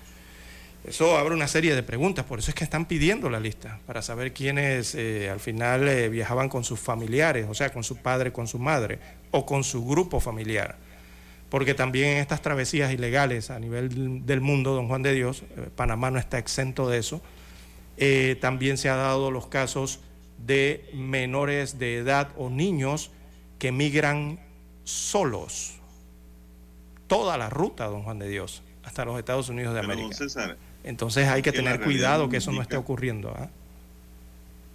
Eso abre una serie de preguntas, por eso es que están pidiendo la lista, para saber quiénes eh, al final viajaban con sus familiares, o sea, con su padre, con su madre, o con su grupo familiar. Porque también en estas travesías ilegales a nivel del mundo, don Juan de Dios, eh, Panamá no está exento de eso, eh, también se ha dado los casos de menores de edad o niños que migran solos. Toda la ruta, don Juan de Dios, hasta los Estados Unidos de Pero, América. César, Entonces hay que tener cuidado que eso no esté ocurriendo. ¿ah?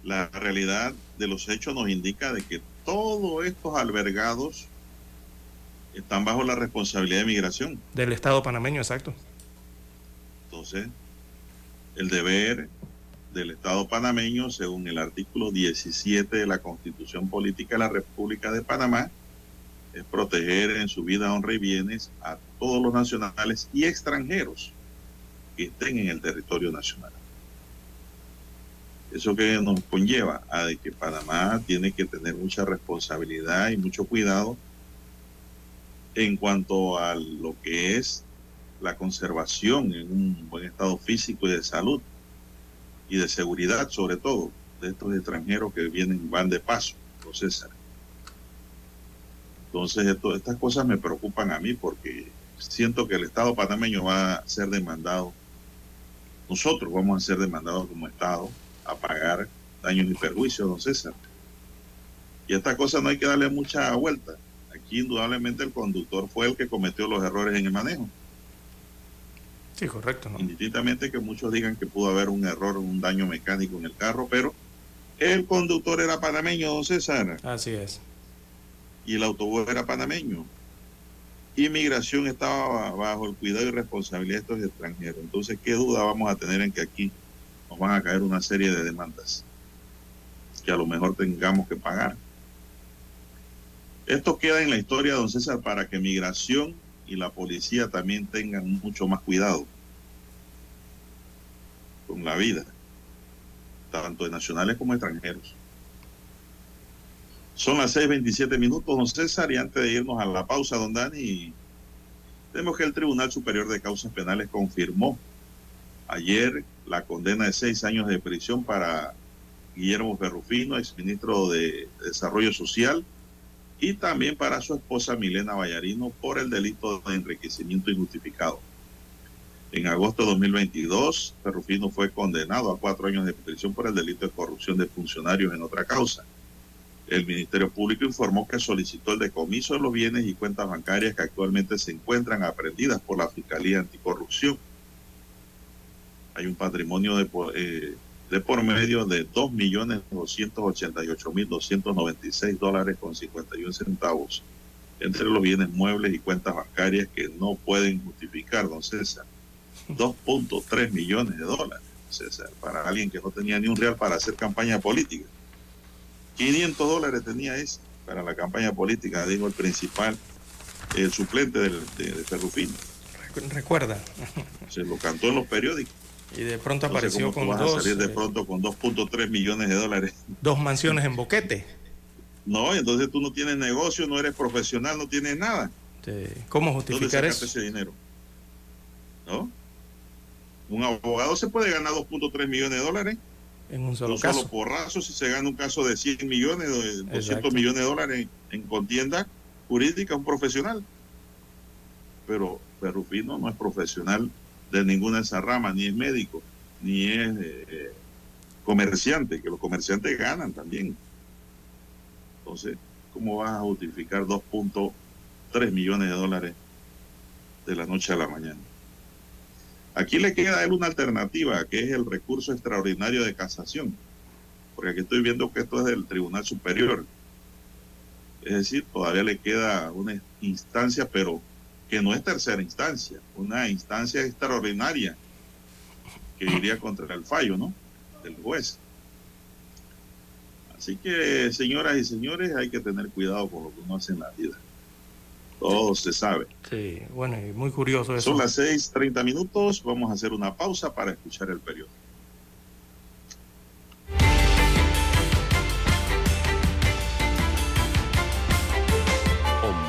la realidad de los hechos nos indica de que todos estos albergados están bajo la responsabilidad de migración. Del Estado panameño, exacto. Entonces, el deber del Estado panameño, según el artículo 17 de la Constitución Política de la República de Panamá, es proteger en su vida, honra y bienes a todos los nacionales y extranjeros que estén en el territorio nacional. Eso que nos conlleva a de que Panamá tiene que tener mucha responsabilidad y mucho cuidado en cuanto a lo que es la conservación en un buen estado físico y de salud y de seguridad sobre todo de estos extranjeros que vienen van de paso, César. Entonces esto, estas cosas me preocupan a mí porque siento que el Estado panameño va a ser demandado, nosotros vamos a ser demandados como Estado a pagar daños y perjuicios, don César. Y a esta cosa no hay que darle mucha vuelta. Aquí indudablemente el conductor fue el que cometió los errores en el manejo. Sí, correcto. ¿no? Indistintamente que muchos digan que pudo haber un error, un daño mecánico en el carro, pero el conductor era panameño, don César, Así es. y el autobús era panameño. Inmigración estaba bajo el cuidado y responsabilidad de estos extranjeros. Entonces, ¿qué duda vamos a tener en que aquí nos van a caer una serie de demandas que a lo mejor tengamos que pagar? Esto queda en la historia, don César, para que migración y la policía también tengan mucho más cuidado con la vida, tanto de nacionales como extranjeros. Son las 6:27 minutos, don César, y antes de irnos a la pausa, don Dani, tenemos que el Tribunal Superior de Causas Penales confirmó ayer la condena de seis años de prisión para Guillermo Ferrufino, exministro de Desarrollo Social, y también para su esposa Milena Vallarino por el delito de enriquecimiento injustificado. En agosto de 2022, Ferrufino fue condenado a cuatro años de prisión por el delito de corrupción de funcionarios en otra causa. El Ministerio Público informó que solicitó el decomiso de los bienes y cuentas bancarias que actualmente se encuentran aprendidas por la Fiscalía Anticorrupción. Hay un patrimonio de, eh, de por medio de 2.288.296 dólares con 51 centavos entre los bienes muebles y cuentas bancarias que no pueden justificar, don César. [laughs] 2.3 millones de dólares, César, para alguien que no tenía ni un real para hacer campaña política. 500 dólares tenía ese para la campaña política, dijo el principal, el suplente del, de, de Ferrufino. Recuerda. Se lo cantó en los periódicos. Y de pronto Entonces, apareció ¿cómo con vas a dos, salir de eh, pronto con 2.3 millones de dólares? dos mansiones en Boquete. No, entonces tú no tienes negocio, no eres profesional, no tienes nada. ¿Cómo ¿Dónde justificar sacaste eso? ese dinero? ¿No? Un abogado se puede ganar 2.3 millones de dólares. en un solo caso. solo porrazo si se gana un caso de 100 millones, de 200 millones de dólares en, contienda jurídica, un profesional. Pero Rufino no es profesional de ninguna de esas ramas, ni es médico, ni es eh, comerciante, que los comerciantes ganan también. Entonces, ¿cómo vas a justificar 2.3 millones de dólares de la noche a la mañana? Aquí le queda a él una alternativa, que es el recurso extraordinario de casación, porque aquí estoy viendo que esto es del Tribunal Superior. Es decir, todavía le queda una instancia, pero que no es tercera instancia, una instancia extraordinaria que iría contra el fallo, ¿no? Del juez. Así que, señoras y señores, hay que tener cuidado con lo que uno hace en la vida. Todo se sabe. Sí, bueno, y muy curioso eso. Son las 6:30 minutos. Vamos a hacer una pausa para escuchar el periodo.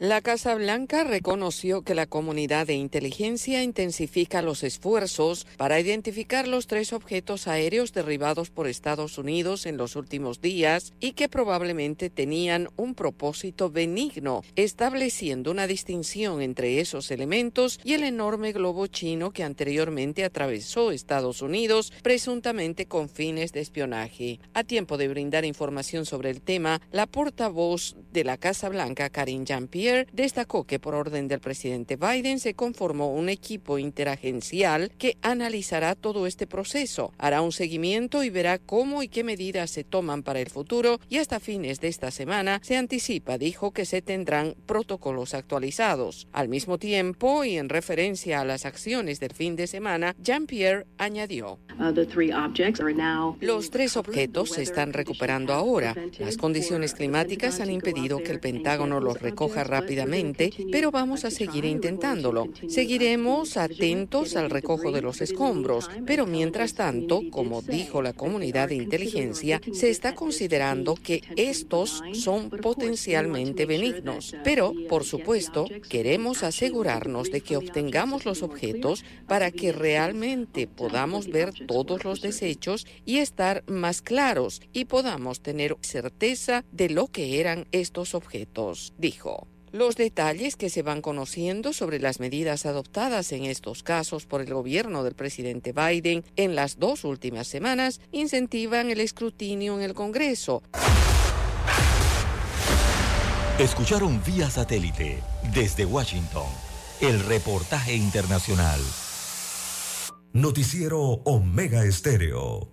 La Casa Blanca reconoció que la comunidad de inteligencia intensifica los esfuerzos para identificar los tres objetos aéreos derribados por Estados Unidos en los últimos días y que probablemente tenían un propósito benigno, estableciendo una distinción entre esos elementos y el enorme globo chino que anteriormente atravesó Estados Unidos, presuntamente con fines de espionaje. A tiempo de brindar información sobre el tema, la portavoz de la Casa Blanca, Karine Jean-Pierre, destacó que por orden del presidente Biden se conformó un equipo interagencial que analizará todo este proceso, hará un seguimiento y verá cómo y qué medidas se toman para el futuro y hasta fines de esta semana se anticipa, dijo, que se tendrán protocolos actualizados. Al mismo tiempo y en referencia a las acciones del fin de semana, Jean-Pierre añadió. Uh, Los tres objetos se están recuperando ahora. Las condiciones climáticas han impedido que el Pentágono los recoja rápidamente rápidamente, pero vamos a seguir intentándolo. Seguiremos atentos al recojo de los escombros, pero mientras tanto, como dijo la comunidad de inteligencia, se está considerando que estos son potencialmente benignos. Pero, por supuesto, queremos asegurarnos de que obtengamos los objetos para que realmente podamos ver todos los desechos y estar más claros y podamos tener certeza de lo que eran estos objetos, dijo. Los detalles que se van conociendo sobre las medidas adoptadas en estos casos por el gobierno del presidente Biden en las dos últimas semanas incentivan el escrutinio en el Congreso. Escucharon vía satélite desde Washington el reportaje internacional. Noticiero Omega Estéreo.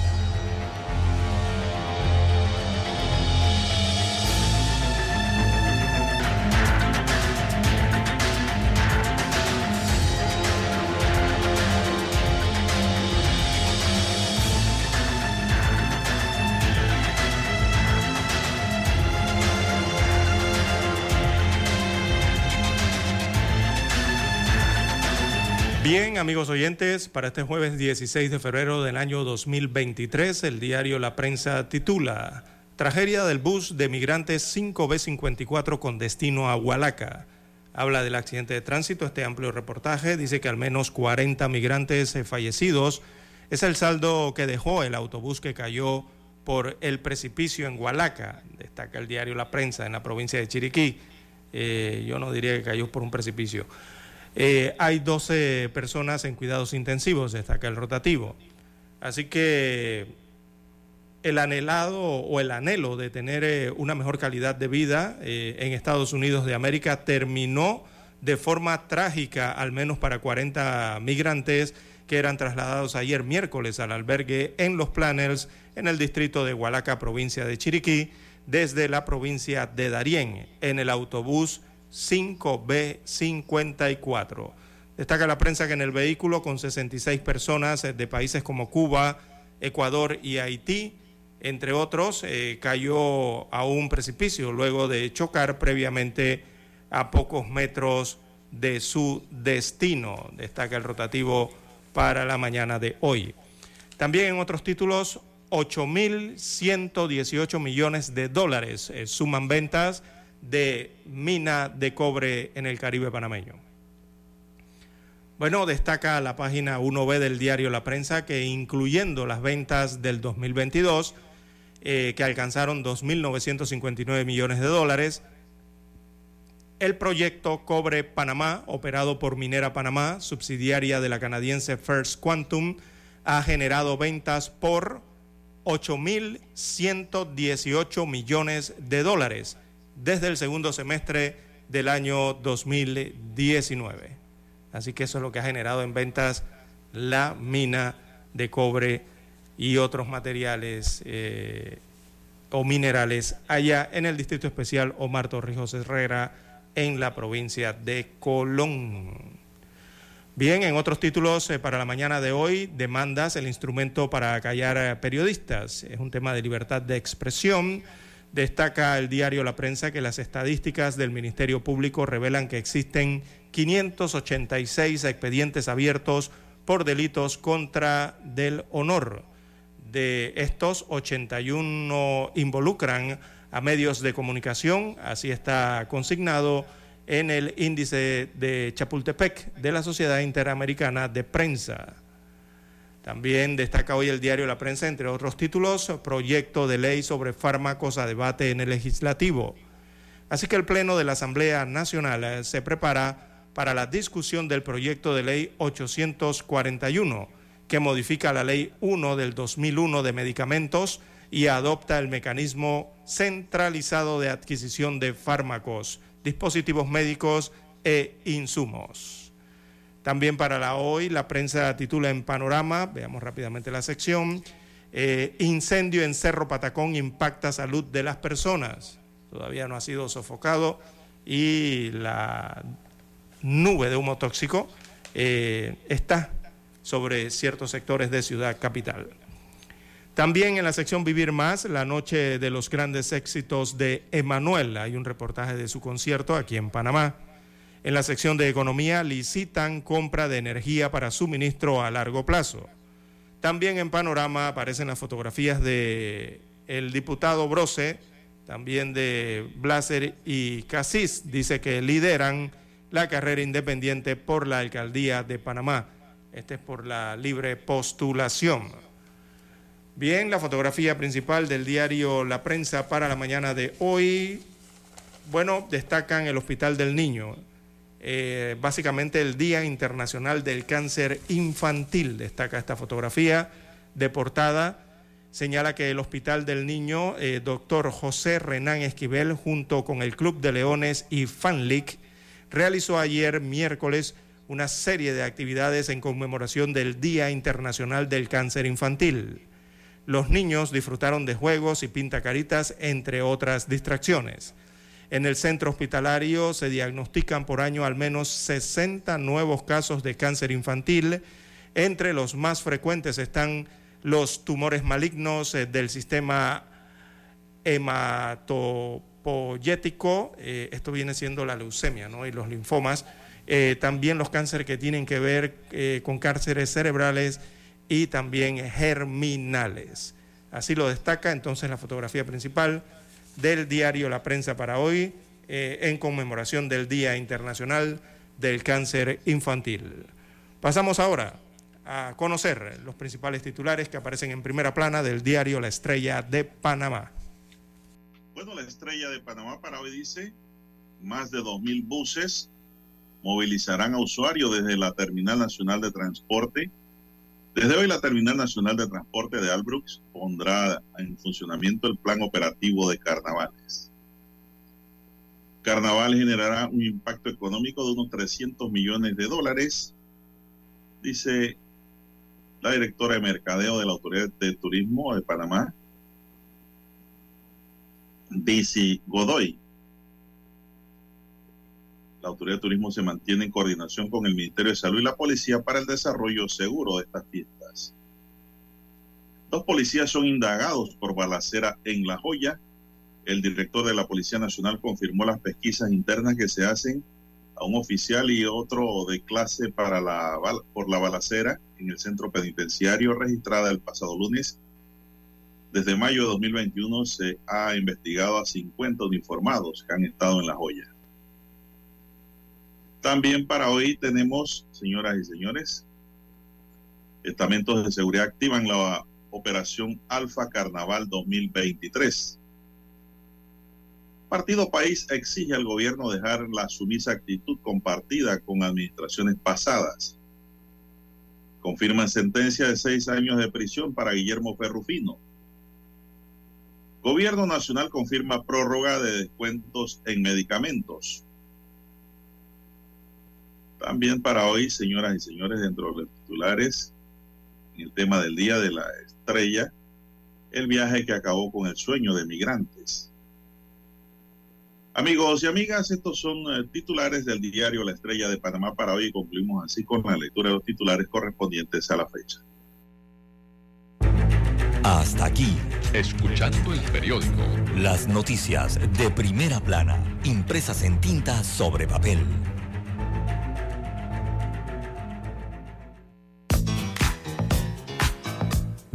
Bien, amigos oyentes, para este jueves 16 de febrero del año 2023, el diario La Prensa titula Tragedia del bus de migrantes 5B54 con destino a Hualaca. habla del accidente de tránsito, este amplio reportaje dice que al menos 40 migrantes fallecidos es el saldo que dejó el autobús que cayó por el precipicio en Hualaca, destaca el diario La Prensa en la provincia de Chiriquí. Eh, yo no diría que cayó por un precipicio. Eh, hay 12 personas en cuidados intensivos, destaca el rotativo. Así que el anhelado o el anhelo de tener eh, una mejor calidad de vida en Estados Unidos de América terminó de forma trágica, al menos para 40 migrantes que eran trasladados ayer miércoles al albergue en Los Planners, en el distrito de Hualaca, provincia de Chiriquí, desde la provincia de Darién, en el autobús 5B54. Destaca la prensa que en el vehículo, con 66 personas de países como Cuba, Ecuador y Haití, entre otros, eh, cayó a un precipicio luego de chocar previamente a pocos metros de su destino. Destaca el rotativo para la mañana de hoy. También en otros títulos, 8.118 millones de dólares eh, suman ventas de mina de cobre en el Caribe panameño. Bueno, destaca la página 1B del diario La Prensa que incluyendo las ventas del 2022, eh, que alcanzaron 2.959 millones de dólares, el proyecto Cobre Panamá, operado por Minera Panamá, subsidiaria de la canadiense First Quantum, ha generado ventas por 8.118 millones de dólares desde el segundo semestre del año 2019. Así que eso es lo que ha generado en ventas la mina de cobre y otros materiales eh, o minerales allá en el Distrito Especial Omar Torrijos Herrera en la provincia de Colón. Bien, en otros títulos eh, para la mañana de hoy, demandas el instrumento para callar eh, periodistas. Es un tema de libertad de expresión. Destaca el diario La Prensa que las estadísticas del Ministerio Público revelan que existen 586 expedientes abiertos por delitos contra del honor. De estos, 81 involucran a medios de comunicación, así está consignado en el índice de Chapultepec de la Sociedad Interamericana de Prensa. También destaca hoy el diario La Prensa, entre otros títulos, proyecto de ley sobre fármacos a debate en el legislativo. Así que el Pleno de la Asamblea Nacional eh, se prepara para la discusión del proyecto de ley 841, que modifica la ley 1 del 2001 de medicamentos y adopta el mecanismo centralizado de adquisición de fármacos, dispositivos médicos e insumos. También para la hoy, la prensa titula en panorama, veamos rápidamente la sección, eh, incendio en Cerro Patacón impacta salud de las personas. Todavía no ha sido sofocado y la nube de humo tóxico eh, está sobre ciertos sectores de Ciudad Capital. También en la sección Vivir Más, la noche de los grandes éxitos de Emanuel. Hay un reportaje de su concierto aquí en Panamá. En la sección de Economía, licitan compra de energía para suministro a largo plazo. También en Panorama aparecen las fotografías de el diputado Brose, también de Blaser y Casís. Dice que lideran la carrera independiente por la alcaldía de Panamá. Este es por la libre postulación. Bien, la fotografía principal del diario La Prensa para la mañana de hoy. Bueno, destacan el Hospital del Niño. Eh, básicamente el Día Internacional del Cáncer Infantil. Destaca esta fotografía de portada. Señala que el Hospital del Niño, eh, doctor José Renán Esquivel, junto con el Club de Leones y FanLic, realizó ayer miércoles una serie de actividades en conmemoración del Día Internacional del Cáncer Infantil. Los niños disfrutaron de juegos y pintacaritas, entre otras distracciones. En el centro hospitalario se diagnostican por año al menos 60 nuevos casos de cáncer infantil. Entre los más frecuentes están los tumores malignos eh, del sistema hematopoyético, eh, esto viene siendo la leucemia ¿no? y los linfomas, eh, también los cánceres que tienen que ver con cánceres cerebrales y también germinales. Así lo destaca entonces la fotografía principal del diario La Prensa para hoy, eh, en conmemoración del Día Internacional del Cáncer Infantil. Pasamos ahora a conocer los principales titulares que aparecen en primera plana del diario La Estrella de Panamá. Bueno, la Estrella de Panamá para hoy dice, más de 2.000 buses movilizarán a usuarios desde la Terminal Nacional de Transporte. Desde hoy la Terminal Nacional de Transporte de Albrooks pondrá en funcionamiento el plan operativo de carnavales. Carnaval generará un impacto económico de unos 300 millones de dólares, dice la directora de mercadeo de la Autoridad de Turismo de Panamá, Bici Godoy. La Autoridad de Turismo se mantiene en coordinación con el Ministerio de Salud y la Policía para el desarrollo seguro de estas fiestas. Dos policías son indagados por balacera en La Joya. El director de la Policía Nacional confirmó las pesquisas internas que se hacen a un oficial y otro de clase para la, por la balacera en el centro penitenciario registrada el pasado lunes. Desde mayo de 2021 se ha investigado a 50 uniformados que han estado en La Joya. También para hoy tenemos, señoras y señores, estamentos de seguridad activan la operación Alfa Carnaval 2023. Partido País exige al gobierno dejar la sumisa actitud compartida con administraciones pasadas. Confirman sentencia de seis años de prisión para Guillermo Ferrufino. Gobierno Nacional confirma prórroga de descuentos en medicamentos. También para hoy, señoras y señores, dentro de los titulares, en el tema del Día de la Estrella, el viaje que acabó con el sueño de migrantes. Amigos y amigas, estos son eh, titulares del diario La Estrella de Panamá para hoy y concluimos así con la lectura de los titulares correspondientes a la fecha. Hasta aquí, escuchando el periódico. Las noticias de primera plana, impresas en tinta sobre papel.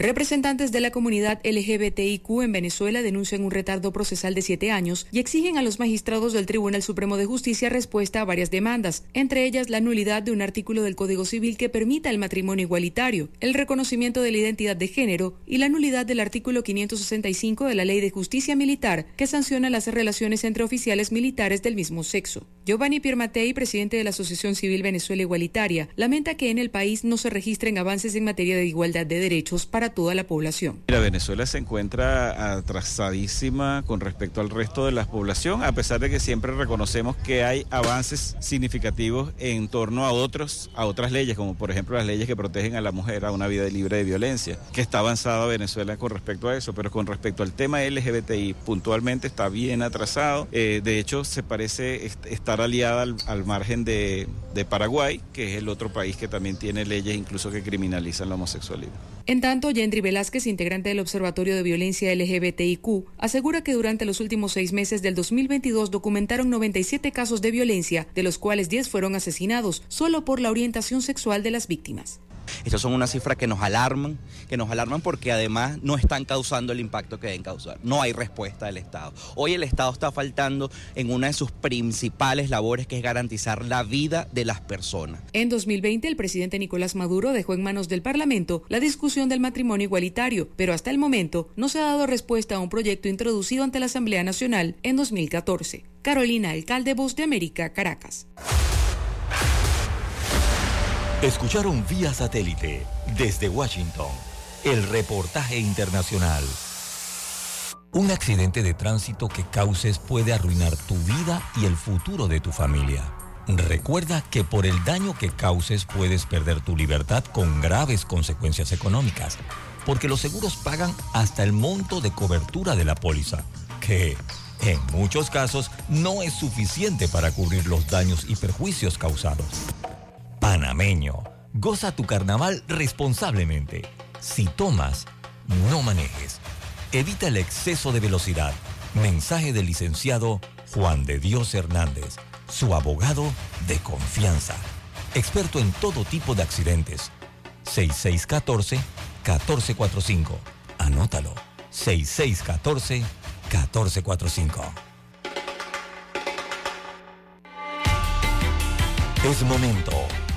Representantes de la comunidad LGBTIQ en Venezuela denuncian un retardo procesal de siete años y exigen a los magistrados del Tribunal Supremo de Justicia respuesta a varias demandas, entre ellas la nulidad de un artículo del Código Civil que permita el matrimonio igualitario, el reconocimiento de la identidad de género y la nulidad del artículo 565 de la Ley de Justicia Militar que sanciona las relaciones entre oficiales militares del mismo sexo. Giovanni Piermatei, presidente de la Asociación Civil Venezuela Igualitaria, lamenta que en el país no se registren avances en materia de igualdad de derechos para toda la población. Mira, Venezuela se encuentra atrasadísima con respecto al resto de la población, a pesar de que siempre reconocemos que hay avances significativos en torno a otros, a otras leyes, como por ejemplo las leyes que protegen a la mujer a una vida libre de violencia, que está avanzada Venezuela con respecto a eso, pero con respecto al tema LGBTI puntualmente está bien atrasado. Eh, de hecho, se parece estar aliada al, margen de Paraguay, que es el otro país que también tiene leyes incluso que criminalizan la homosexualidad. En tanto, Yendri Velázquez, integrante del Observatorio de Violencia LGBTIQ, asegura que durante los últimos seis meses del 2022 documentaron 97 casos de violencia, de los cuales 10 fueron asesinados, solo por la orientación sexual de las víctimas. Estas son unas cifras que nos alarman, que nos alarman porque además no están causando el impacto que deben causar. No hay respuesta del Estado. Hoy el Estado está faltando en una de sus principales labores que es garantizar la vida de las personas. En 2020 el presidente Nicolás Maduro dejó en manos del Parlamento la discusión del matrimonio igualitario, pero hasta el momento no se ha dado respuesta a un proyecto introducido ante la Asamblea Nacional en 2014. Carolina, alcalde Voz de América, Caracas. Escucharon vía satélite desde Washington el reportaje internacional. Un accidente de tránsito que causes puede arruinar tu vida y el futuro de tu familia. Recuerda que por el daño que causes puedes perder tu libertad con graves consecuencias económicas, porque los seguros pagan hasta el monto de cobertura de la póliza, que en muchos casos no es suficiente para cubrir los daños y perjuicios causados. Panameño, goza tu carnaval responsablemente. Si tomas, no manejes. Evita el exceso de velocidad. Mensaje del licenciado Juan de Dios Hernández, su abogado de confianza. Experto en todo tipo de accidentes. 6614-1445. Anótalo. 6614-1445. Es momento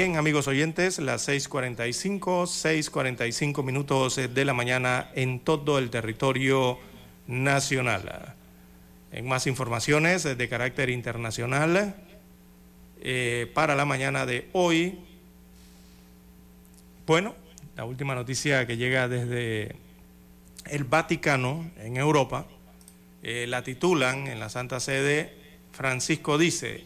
Bien, amigos oyentes, las 6.45, 6.45 minutos de la mañana en todo el territorio nacional. En más informaciones de carácter internacional, eh, para la mañana de hoy, bueno, la última noticia que llega desde el Vaticano en Europa, eh, la titulan en la Santa Sede, Francisco dice,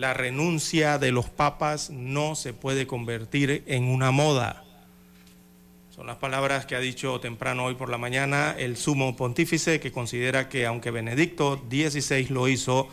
la renuncia de los papas no se puede convertir en una moda. Son las palabras que ha dicho temprano hoy por la mañana el sumo pontífice que considera que aunque Benedicto XVI lo hizo,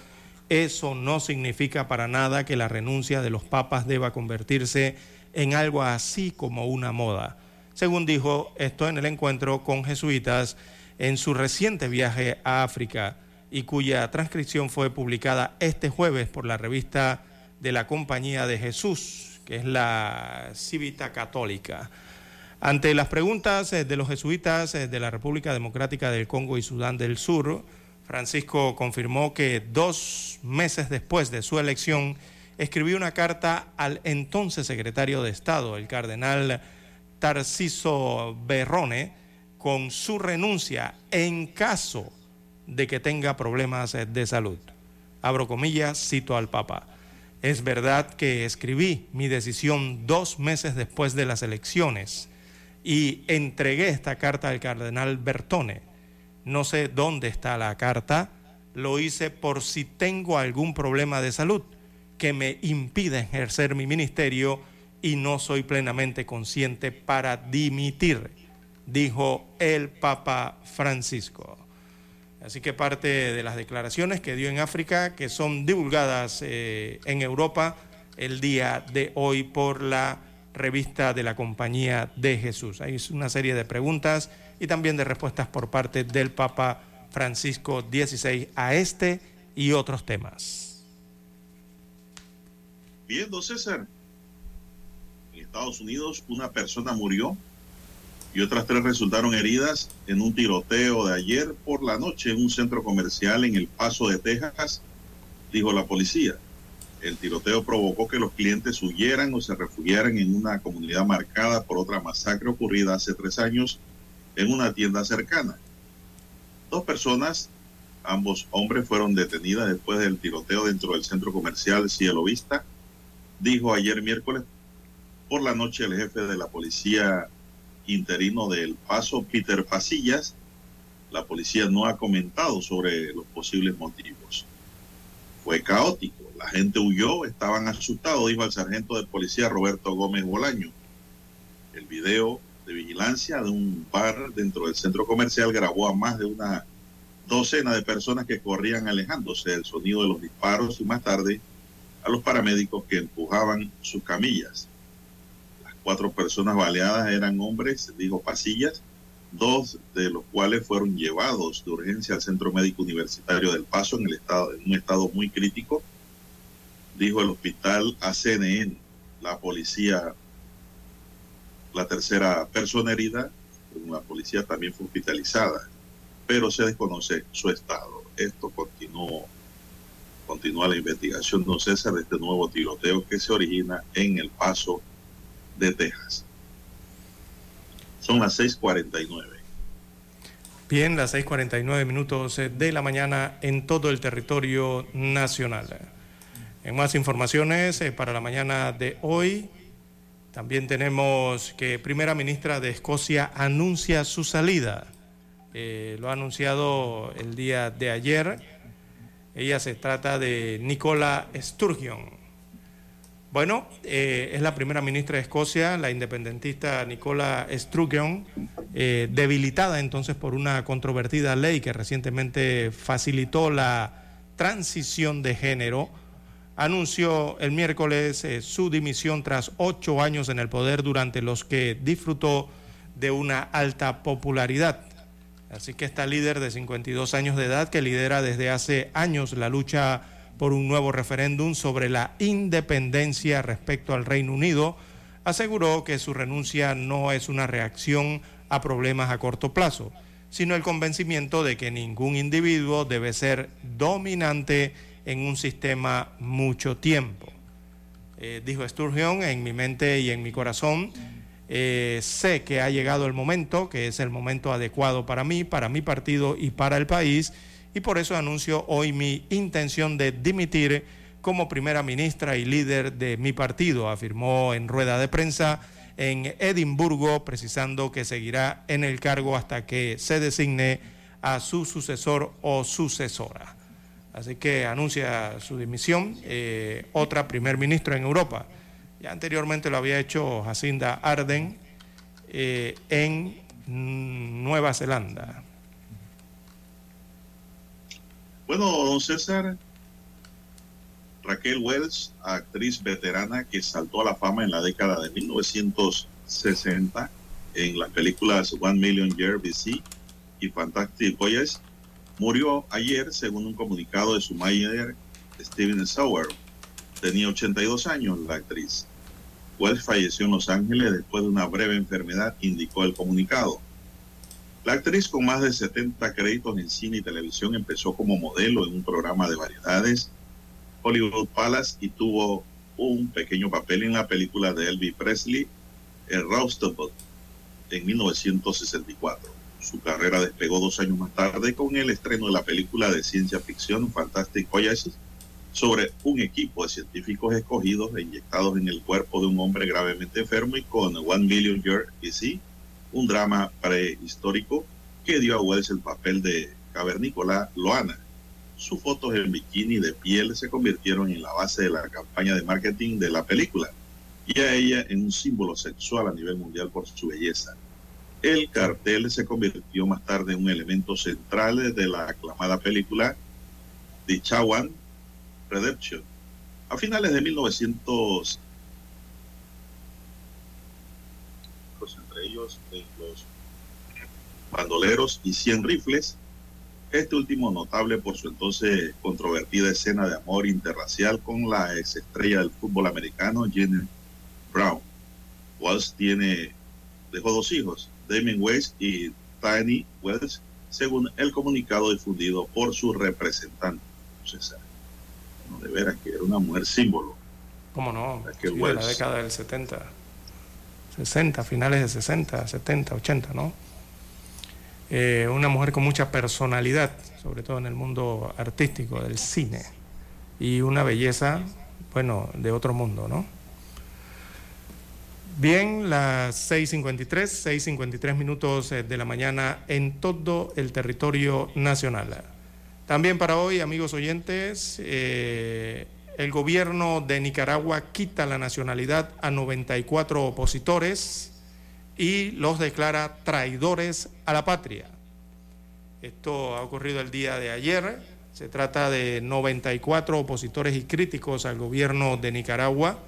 eso no significa para nada que la renuncia de los papas deba convertirse en algo así como una moda. Según dijo esto en el encuentro con jesuitas en su reciente viaje a África y cuya transcripción fue publicada este jueves por la revista de la Compañía de Jesús, que es la Civita Católica. Ante las preguntas eh, de los jesuitas eh, de la República Democrática del Congo y Sudán del Sur, Francisco confirmó que dos meses después de su elección escribió una carta al entonces secretario de Estado, el cardenal Tarciso Berrone, con su renuncia en caso de que tenga problemas de salud. Abro comillas, cito al Papa. Es verdad que escribí mi decisión dos meses después de las elecciones y entregué esta carta al cardenal Bertone. No sé dónde está la carta, lo hice por si tengo algún problema de salud que me impide ejercer mi ministerio y no soy plenamente consciente para dimitir, dijo el Papa Francisco. Así que parte de las declaraciones que dio en África, que son divulgadas eh, en Europa el día de hoy por la revista de la Compañía de Jesús. Hay una serie de preguntas y también de respuestas por parte del Papa Francisco XVI a este y otros temas. Bien, don César. En Estados Unidos una persona murió y otras tres resultaron heridas en un tiroteo de ayer por la noche en un centro comercial en El Paso de Texas, dijo la policía. El tiroteo provocó que los clientes huyeran o se refugiaran en una comunidad marcada por otra masacre ocurrida hace tres años en una tienda cercana. Dos personas, ambos hombres, fueron detenidas después del tiroteo dentro del centro comercial Cielo Vista, dijo ayer miércoles por la noche el jefe de la policía interino del Paso, Peter Pasillas. La policía no ha comentado sobre los posibles motivos. Fue caótico, la gente huyó, estaban asustados, dijo el sargento de policía Roberto Gómez Bolaño. El video de vigilancia de un bar dentro del centro comercial grabó a más de una docena de personas que corrían alejándose del sonido de los disparos y más tarde a los paramédicos que empujaban sus camillas. Cuatro personas baleadas eran hombres, dijo Pasillas, dos de los cuales fueron llevados de urgencia al Centro Médico Universitario del Paso en, el estado, en un estado muy crítico, dijo el hospital a CNN. La policía, la tercera persona herida, la policía también fue hospitalizada, pero se desconoce su estado. Esto continuó, continúa la investigación, don César, de este nuevo tiroteo que se origina en El Paso de Texas. Son las 6:49. Bien, las 6:49 minutos de la mañana en todo el territorio nacional. En más informaciones eh, para la mañana de hoy, también tenemos que primera ministra de Escocia anuncia su salida. Eh, lo ha anunciado el día de ayer. Ella se trata de Nicola Sturgeon. Bueno, eh, es la primera ministra de Escocia, la independentista Nicola Sturgeon, eh, debilitada entonces por una controvertida ley que recientemente facilitó la transición de género anunció el miércoles eh, su dimisión tras ocho años en el poder durante los que disfrutó de una alta popularidad. Así que esta líder de 52 años de edad que lidera desde hace años la lucha por un nuevo referéndum sobre la independencia respecto al Reino Unido, aseguró que su renuncia no es una reacción a problemas a corto plazo, sino el convencimiento de que ningún individuo debe ser dominante en un sistema mucho tiempo. Eh, dijo Sturgeon, en mi mente y en mi corazón, eh, sé que ha llegado el momento, que es el momento adecuado para mí, para mi partido y para el país, y por eso anuncio hoy mi intención de dimitir como primera ministra y líder de mi partido, afirmó en rueda de prensa en Edimburgo, precisando que seguirá en el cargo hasta que se designe a su sucesor o sucesora. Así que anuncia su dimisión eh, otra primer ministro en Europa. Ya anteriormente lo había hecho Jacinda Arden eh, en Nueva Zelanda. Bueno, don César, Raquel Wells, actriz veterana que saltó a la fama en la década de 1960 en las películas One Million Year BC y Fantastic Voyage, Murió ayer, según un comunicado de su manager, Steven Sauer. Tenía 82 años la actriz. Wells falleció en Los Ángeles después de una breve enfermedad, indicó el comunicado. La actriz con más de 70 créditos en cine y televisión empezó como modelo en un programa de variedades, Hollywood Palace, y tuvo un pequeño papel en la película de Elvis Presley, El Roastable, en 1964. Su carrera despegó dos años más tarde con el estreno de la película de ciencia ficción Fantastic Voyages sobre un equipo de científicos escogidos e inyectados en el cuerpo de un hombre gravemente enfermo y con One Million Year BC, un drama prehistórico que dio a Wells el papel de cavernícola Loana. Sus fotos en bikini de piel se convirtieron en la base de la campaña de marketing de la película y a ella en un símbolo sexual a nivel mundial por su belleza. El cartel se convirtió más tarde en un elemento central de la aclamada película The Chawan Redemption. A finales de 1900, ellos los bandoleros y 100 rifles, este último notable por su entonces controvertida escena de amor interracial con la ex estrella del fútbol americano Jenny Brown. Walsh tiene, dejó dos hijos, Damien Weiss y Tiny Wells, según el comunicado difundido por su representante. César. No, de veras que era una mujer símbolo. ¿Cómo no? Sí, de la década del 70, 60, finales de 60, 70, 80, ¿no? Eh, una mujer con mucha personalidad, sobre todo en el mundo artístico, del cine, y una belleza, bueno, de otro mundo, ¿no? Bien, las 6.53, 6.53 minutos eh, de la mañana en todo el territorio nacional. También para hoy, amigos oyentes, eh, el gobierno de Nicaragua quita la nacionalidad a 94 opositores y los declara traidores a la patria. Esto ha ocurrido el día de ayer. Se trata de 94 opositores y críticos al gobierno de Nicaragua,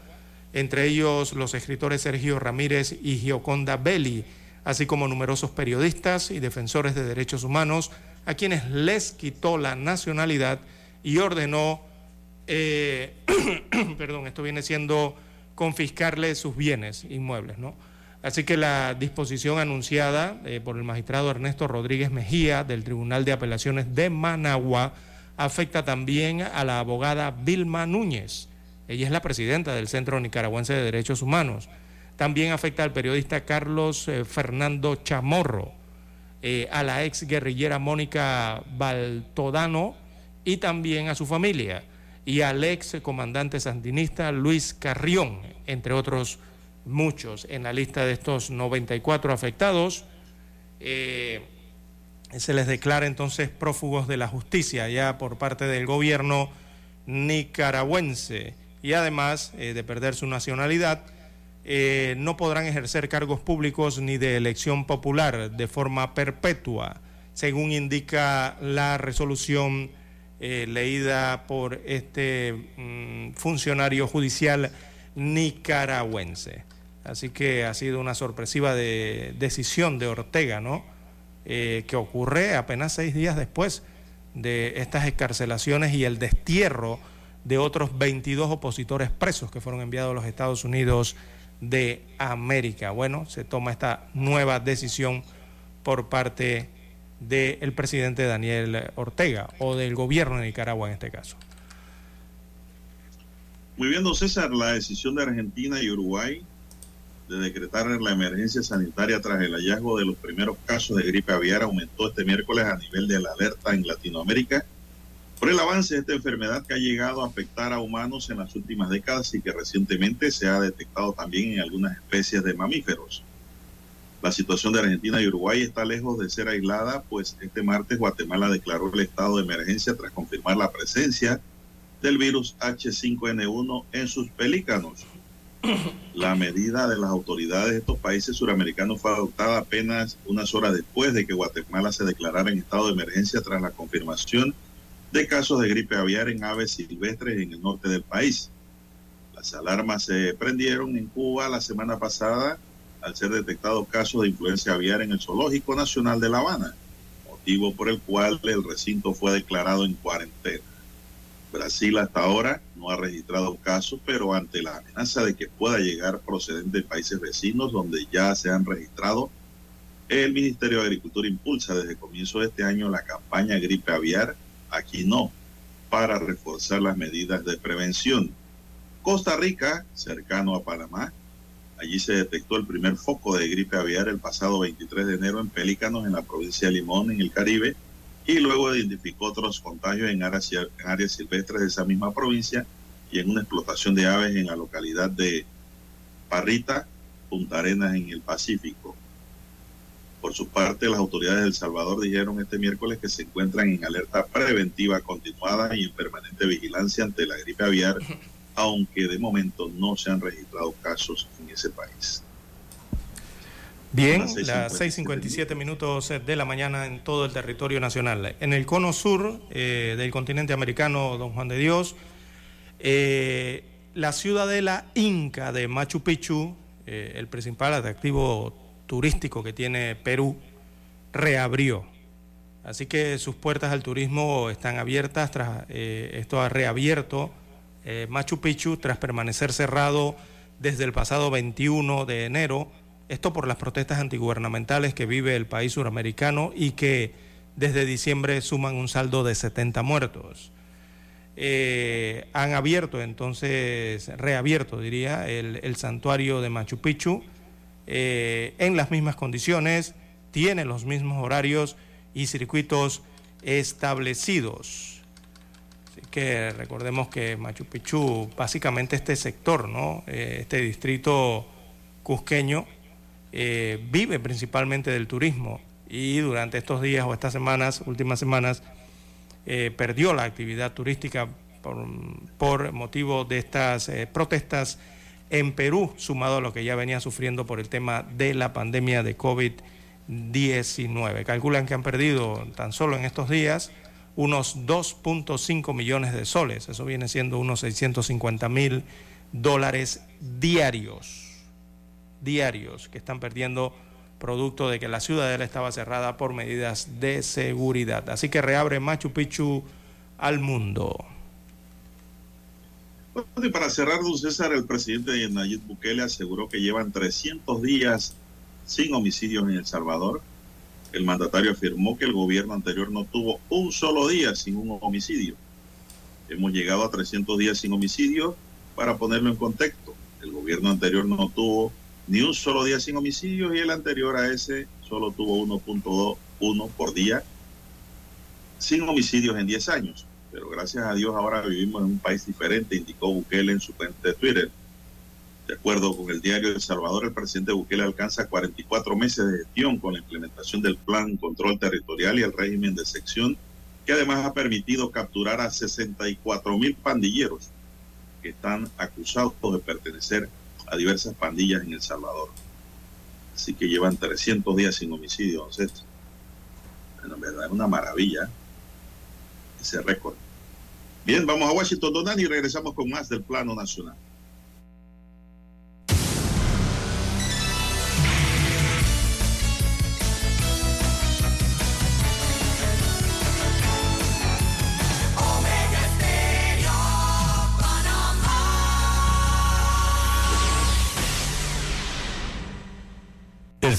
entre ellos los escritores Sergio Ramírez y Gioconda Belli, así como numerosos periodistas y defensores de derechos humanos, a quienes les quitó la nacionalidad y ordenó, eh, [clears throat] perdón, esto viene siendo confiscarle sus bienes inmuebles, ¿no? Así que la disposición anunciada eh, por el magistrado Ernesto Rodríguez Mejía del Tribunal de Apelaciones de Managua afecta también a la abogada Vilma Núñez. Ella es la presidenta del Centro Nicaragüense de Derechos Humanos. También afecta al periodista Carlos eh, Fernando Chamorro, a la ex guerrillera Mónica Baltodano y también a su familia, y al ex comandante sandinista Luis Carrión, entre otros muchos en la lista de estos 94 afectados. Eh, se les declara entonces prófugos de la justicia ya por parte del gobierno nicaragüense y además eh, de perder su nacionalidad, eh, no podrán ejercer cargos públicos ni de elección popular de forma perpetua, según indica la resolución leída por este mm, funcionario judicial nicaragüense. Así que ha sido una sorpresiva decisión de Ortega, ¿no? Eh, que ocurre apenas seis días después de estas escarcelaciones y el destierro de otros 22 opositores presos que fueron enviados a los Estados Unidos de América. Bueno, se toma esta nueva decisión por parte del presidente Daniel Ortega o del gobierno de Nicaragua en este caso. Muy bien, don César, la decisión de Argentina y Uruguay de decretar la emergencia sanitaria tras el hallazgo de los primeros casos de gripe aviar aumentó este miércoles a nivel de la alerta en Latinoamérica por el avance de esta enfermedad que ha llegado a afectar a humanos en las últimas décadas y que recientemente se ha detectado también en algunas especies de mamíferos. La situación de Argentina y Uruguay está lejos de ser aislada, pues este martes Guatemala declaró el estado de emergencia tras confirmar la presencia del virus H5N1 en sus pelícanos. La medida de las autoridades de estos países suramericanos fue adoptada apenas unas horas después de que Guatemala se declarara en estado de emergencia tras la confirmación de casos de gripe aviar en aves silvestres en el norte del país. Las alarmas se prendieron en Cuba la semana pasada al ser detectados casos de influencia aviar en el Zoológico Nacional de La Habana, motivo por el cual el recinto fue declarado en cuarentena. Brasil hasta ahora no ha registrado casos, pero ante la amenaza de que pueda llegar procedente de países vecinos donde ya se han registrado, el Ministerio de Agricultura impulsa desde comienzo de este año la campaña gripe aviar, aquí no, para reforzar las medidas de prevención. Costa Rica, cercano a Panamá, allí se detectó el primer foco de gripe aviar el pasado 23 de enero en Pelícanos, en la provincia de Limón, en el Caribe, y luego identificó otros contagios en áreas, en áreas silvestres de esa misma provincia y en una explotación de aves en la localidad de Parrita, Punta Arenas, en el Pacífico. Por su parte, las autoridades de El Salvador dijeron este miércoles que se encuentran en alerta preventiva continuada y en permanente vigilancia ante la gripe aviar, [laughs] aunque de momento no se han registrado casos en ese país. Bien, las 6.57 minutos de la mañana en todo el territorio nacional. En el cono sur eh, del continente americano, don Juan de Dios, eh, la ciudadela inca de Machu Picchu, eh, el principal atractivo turístico que tiene Perú, reabrió. Así que sus puertas al turismo están abiertas, tras, esto ha reabierto Machu Picchu tras permanecer cerrado desde el pasado 21 de enero esto por las protestas antigubernamentales que vive el país suramericano y que desde diciembre suman un saldo de 70 muertos. Eh, han abierto entonces, reabierto diría, el, santuario de Machu Picchu eh, en las mismas condiciones, tiene los mismos horarios y circuitos establecidos. Que recordemos que Machu Picchu, básicamente este sector, ¿no? Eh, este distrito cusqueño, eh, vive principalmente del turismo y durante estos días o estas semanas, últimas semanas, eh, perdió la actividad turística por, motivo de estas protestas en Perú, sumado a lo que ya venía sufriendo por el tema de la pandemia de COVID-19. 19. Calculan que han perdido tan solo en estos días unos 2.5 millones de soles. Eso viene siendo unos 650 mil dólares diarios. Diarios que están perdiendo producto de que la ciudadela estaba cerrada por medidas de seguridad. Así que reabre Machu Picchu al mundo. Y para cerrar, don César, el presidente Nayib Bukele aseguró que llevan 300 días sin homicidios en El Salvador. El mandatario afirmó que el gobierno anterior no tuvo un solo día sin un homicidio. Hemos llegado a 300 días sin homicidio. Para ponerlo en contexto, el gobierno anterior no tuvo ni un solo día sin homicidios y el anterior a ese solo tuvo 1.21 por día sin homicidios en 10 años. Pero gracias a Dios ahora vivimos en un país diferente, indicó Bukele en su cuenta de Twitter. De acuerdo con el diario El Salvador, el presidente Bukele alcanza 44 meses de gestión con la implementación del Plan Control Territorial y el régimen de sección, que además ha permitido capturar a 64 mil pandilleros que están acusados de pertenecer a diversas pandillas en El Salvador. Así que llevan 300 días sin homicidio, entonces, bueno, en verdad es una maravilla ese récord. Bien, vamos a Washington, Donald, y regresamos con más del plano nacional.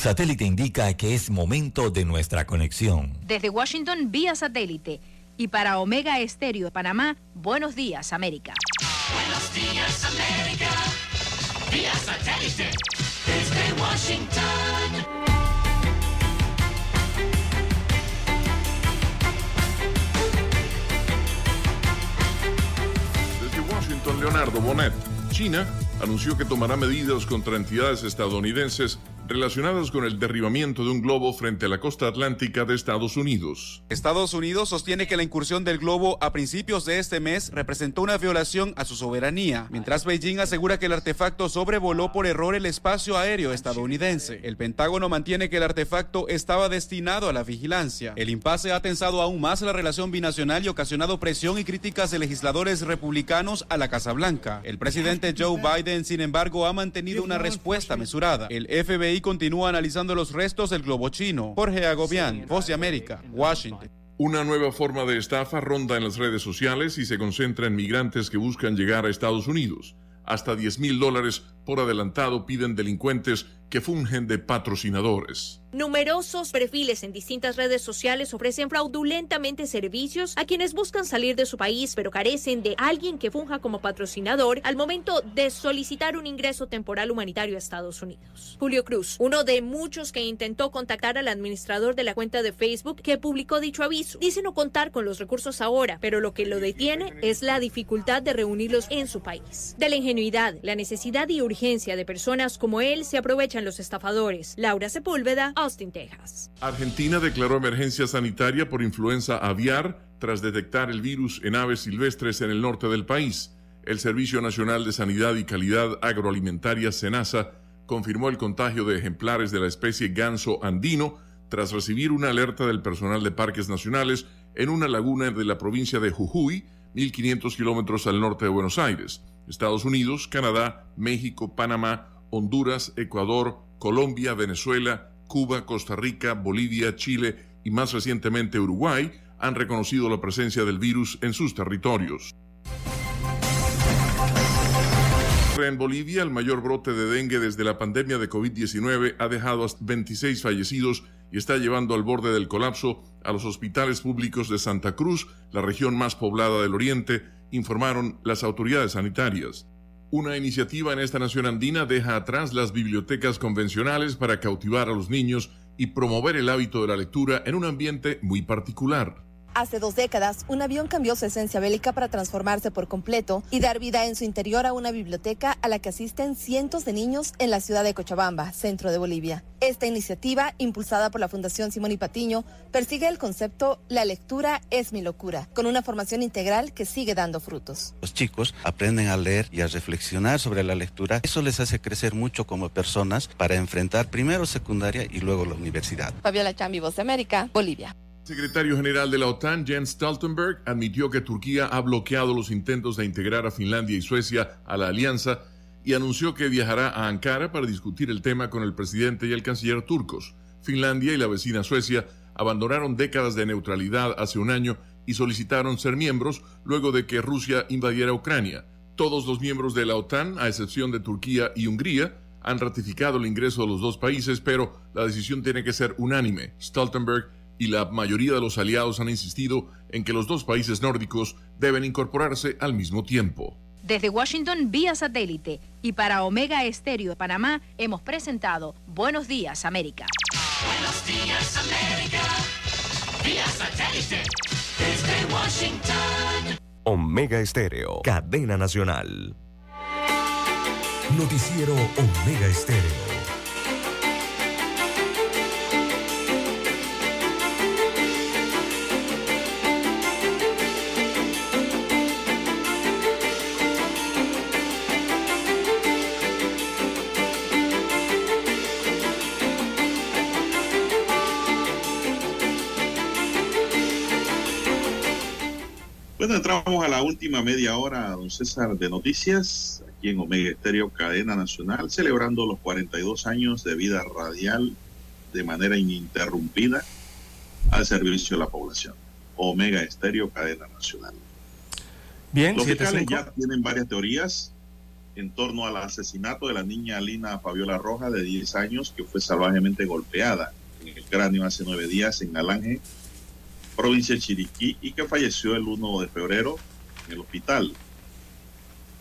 Satélite indica que es momento de nuestra conexión. Desde Washington, vía satélite. Y para Omega Estéreo de Panamá, buenos días, América. Buenos días, América. Vía satélite. Desde Washington. Desde Washington, Leonardo Bonet. China anunció que tomará medidas contra entidades estadounidenses relacionadas con el derribamiento de un globo frente a la costa atlántica de Estados Unidos. Estados Unidos sostiene que la incursión del globo a principios de este mes representó una violación a su soberanía, mientras Beijing asegura que el artefacto sobrevoló por error el espacio aéreo estadounidense. El Pentágono mantiene que el artefacto estaba destinado a la vigilancia. El impasse ha tensado aún más la relación binacional y ocasionado presión y críticas de legisladores republicanos a la Casa Blanca. El presidente Joe Biden, sin embargo, ha mantenido una respuesta mesurada. El FBI continúa analizando los restos del globo chino. Jorge Agobián, Voz de América, Washington. Una nueva forma de estafa ronda en las redes sociales y se concentra en migrantes que buscan llegar a Estados Unidos. Hasta 10 mil dólares por adelantado piden delincuentes que fungen de patrocinadores. Numerosos perfiles en distintas redes sociales ofrecen fraudulentamente servicios a quienes buscan salir de su país pero carecen de alguien que funja como patrocinador al momento de solicitar un ingreso temporal humanitario a Estados Unidos. Julio Cruz, uno de muchos que intentó contactar al administrador de la cuenta de Facebook que publicó dicho aviso, dice no contar con los recursos ahora, pero lo que lo detiene es la dificultad de reunirlos en su país. De la ingenuidad, la necesidad y urgencia de personas como él se aprovechan los estafadores. Laura Sepúlveda, Austin, Texas. Argentina declaró emergencia sanitaria por influenza aviar tras detectar el virus en aves silvestres en el norte del país. El Servicio Nacional de Sanidad y Calidad Agroalimentaria, SENASA, confirmó el contagio de ejemplares de la especie ganso andino tras recibir una alerta del personal de parques nacionales en una laguna de la provincia de Jujuy, 1.500 kilómetros al norte de Buenos Aires. Estados Unidos, Canadá, México, Panamá, Honduras, Ecuador, Colombia, Venezuela, Cuba, Costa Rica, Bolivia, Chile y más recientemente Uruguay han reconocido la presencia del virus en sus territorios. En Bolivia, el mayor brote de dengue desde la pandemia de COVID-19 ha dejado hasta 26 fallecidos y está llevando al borde del colapso a los hospitales públicos de Santa Cruz, la región más poblada del Oriente, informaron las autoridades sanitarias. Una iniciativa en esta nación andina deja atrás las bibliotecas convencionales para cautivar a los niños y promover el hábito de la lectura en un ambiente muy particular. Hace dos décadas, un avión cambió su esencia bélica para transformarse por completo y dar vida en su interior a una biblioteca a la que asisten cientos de niños en la ciudad de Cochabamba, centro de Bolivia. Esta iniciativa, impulsada por la Fundación Simón y Patiño, persigue el concepto La lectura es mi locura, con una formación integral que sigue dando frutos. Los chicos aprenden a leer y a reflexionar sobre la lectura. Eso les hace crecer mucho como personas para enfrentar primero secundaria y luego la universidad. Fabiola Chambi, Voz de América, Bolivia. Secretario general de la OTAN, Jens Stoltenberg, admitió que Turquía ha bloqueado los intentos de integrar a Finlandia y Suecia a la alianza y anunció que viajará a Ankara para discutir el tema con el presidente y el canciller turcos. Finlandia y la vecina Suecia abandonaron décadas de neutralidad hace un año y solicitaron ser miembros luego de que Rusia invadiera Ucrania. Todos los miembros de la OTAN, a excepción de Turquía y Hungría, han ratificado el ingreso de los dos países, pero la decisión tiene que ser unánime. Stoltenberg y la mayoría de los aliados han insistido en que los dos países nórdicos deben incorporarse al mismo tiempo. Desde Washington vía satélite y para Omega Estéreo de Panamá hemos presentado Buenos Días América. Buenos días América, vía satélite desde Washington. Omega Estéreo, cadena nacional. Noticiero Omega Estéreo. Entramos a la última media hora, don César, de noticias, aquí en Omega Estéreo, cadena nacional, celebrando los 42 años de vida radial de manera ininterrumpida al servicio de la población. Omega Estéreo, cadena nacional. Bien, Los fiscales ya tienen varias teorías en torno al asesinato de la niña Lina Fabiola Roja, de 10 años, que fue salvajemente golpeada en el cráneo hace nueve días en Alange, provincia de Chiriquí, y que falleció el 1 de febrero en el hospital.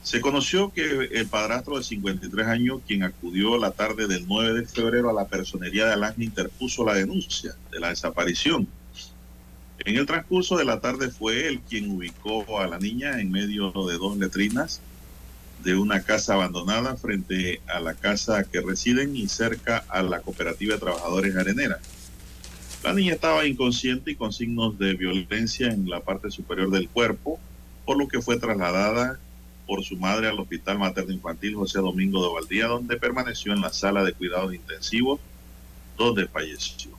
Se conoció que el padrastro de 53 años, quien acudió la tarde del 9 de febrero a la personería de Alange, interpuso la denuncia de la desaparición. En el transcurso de la tarde fue él quien ubicó a la niña en medio de dos letrinas de una casa abandonada frente a la casa que residen y cerca a la cooperativa de trabajadores arenera. La niña estaba inconsciente y con signos de violencia en la parte superior del cuerpo, por lo que fue trasladada por su madre al Hospital Materno Infantil José Domingo de Valdía, donde permaneció en la sala de cuidados intensivos, donde falleció.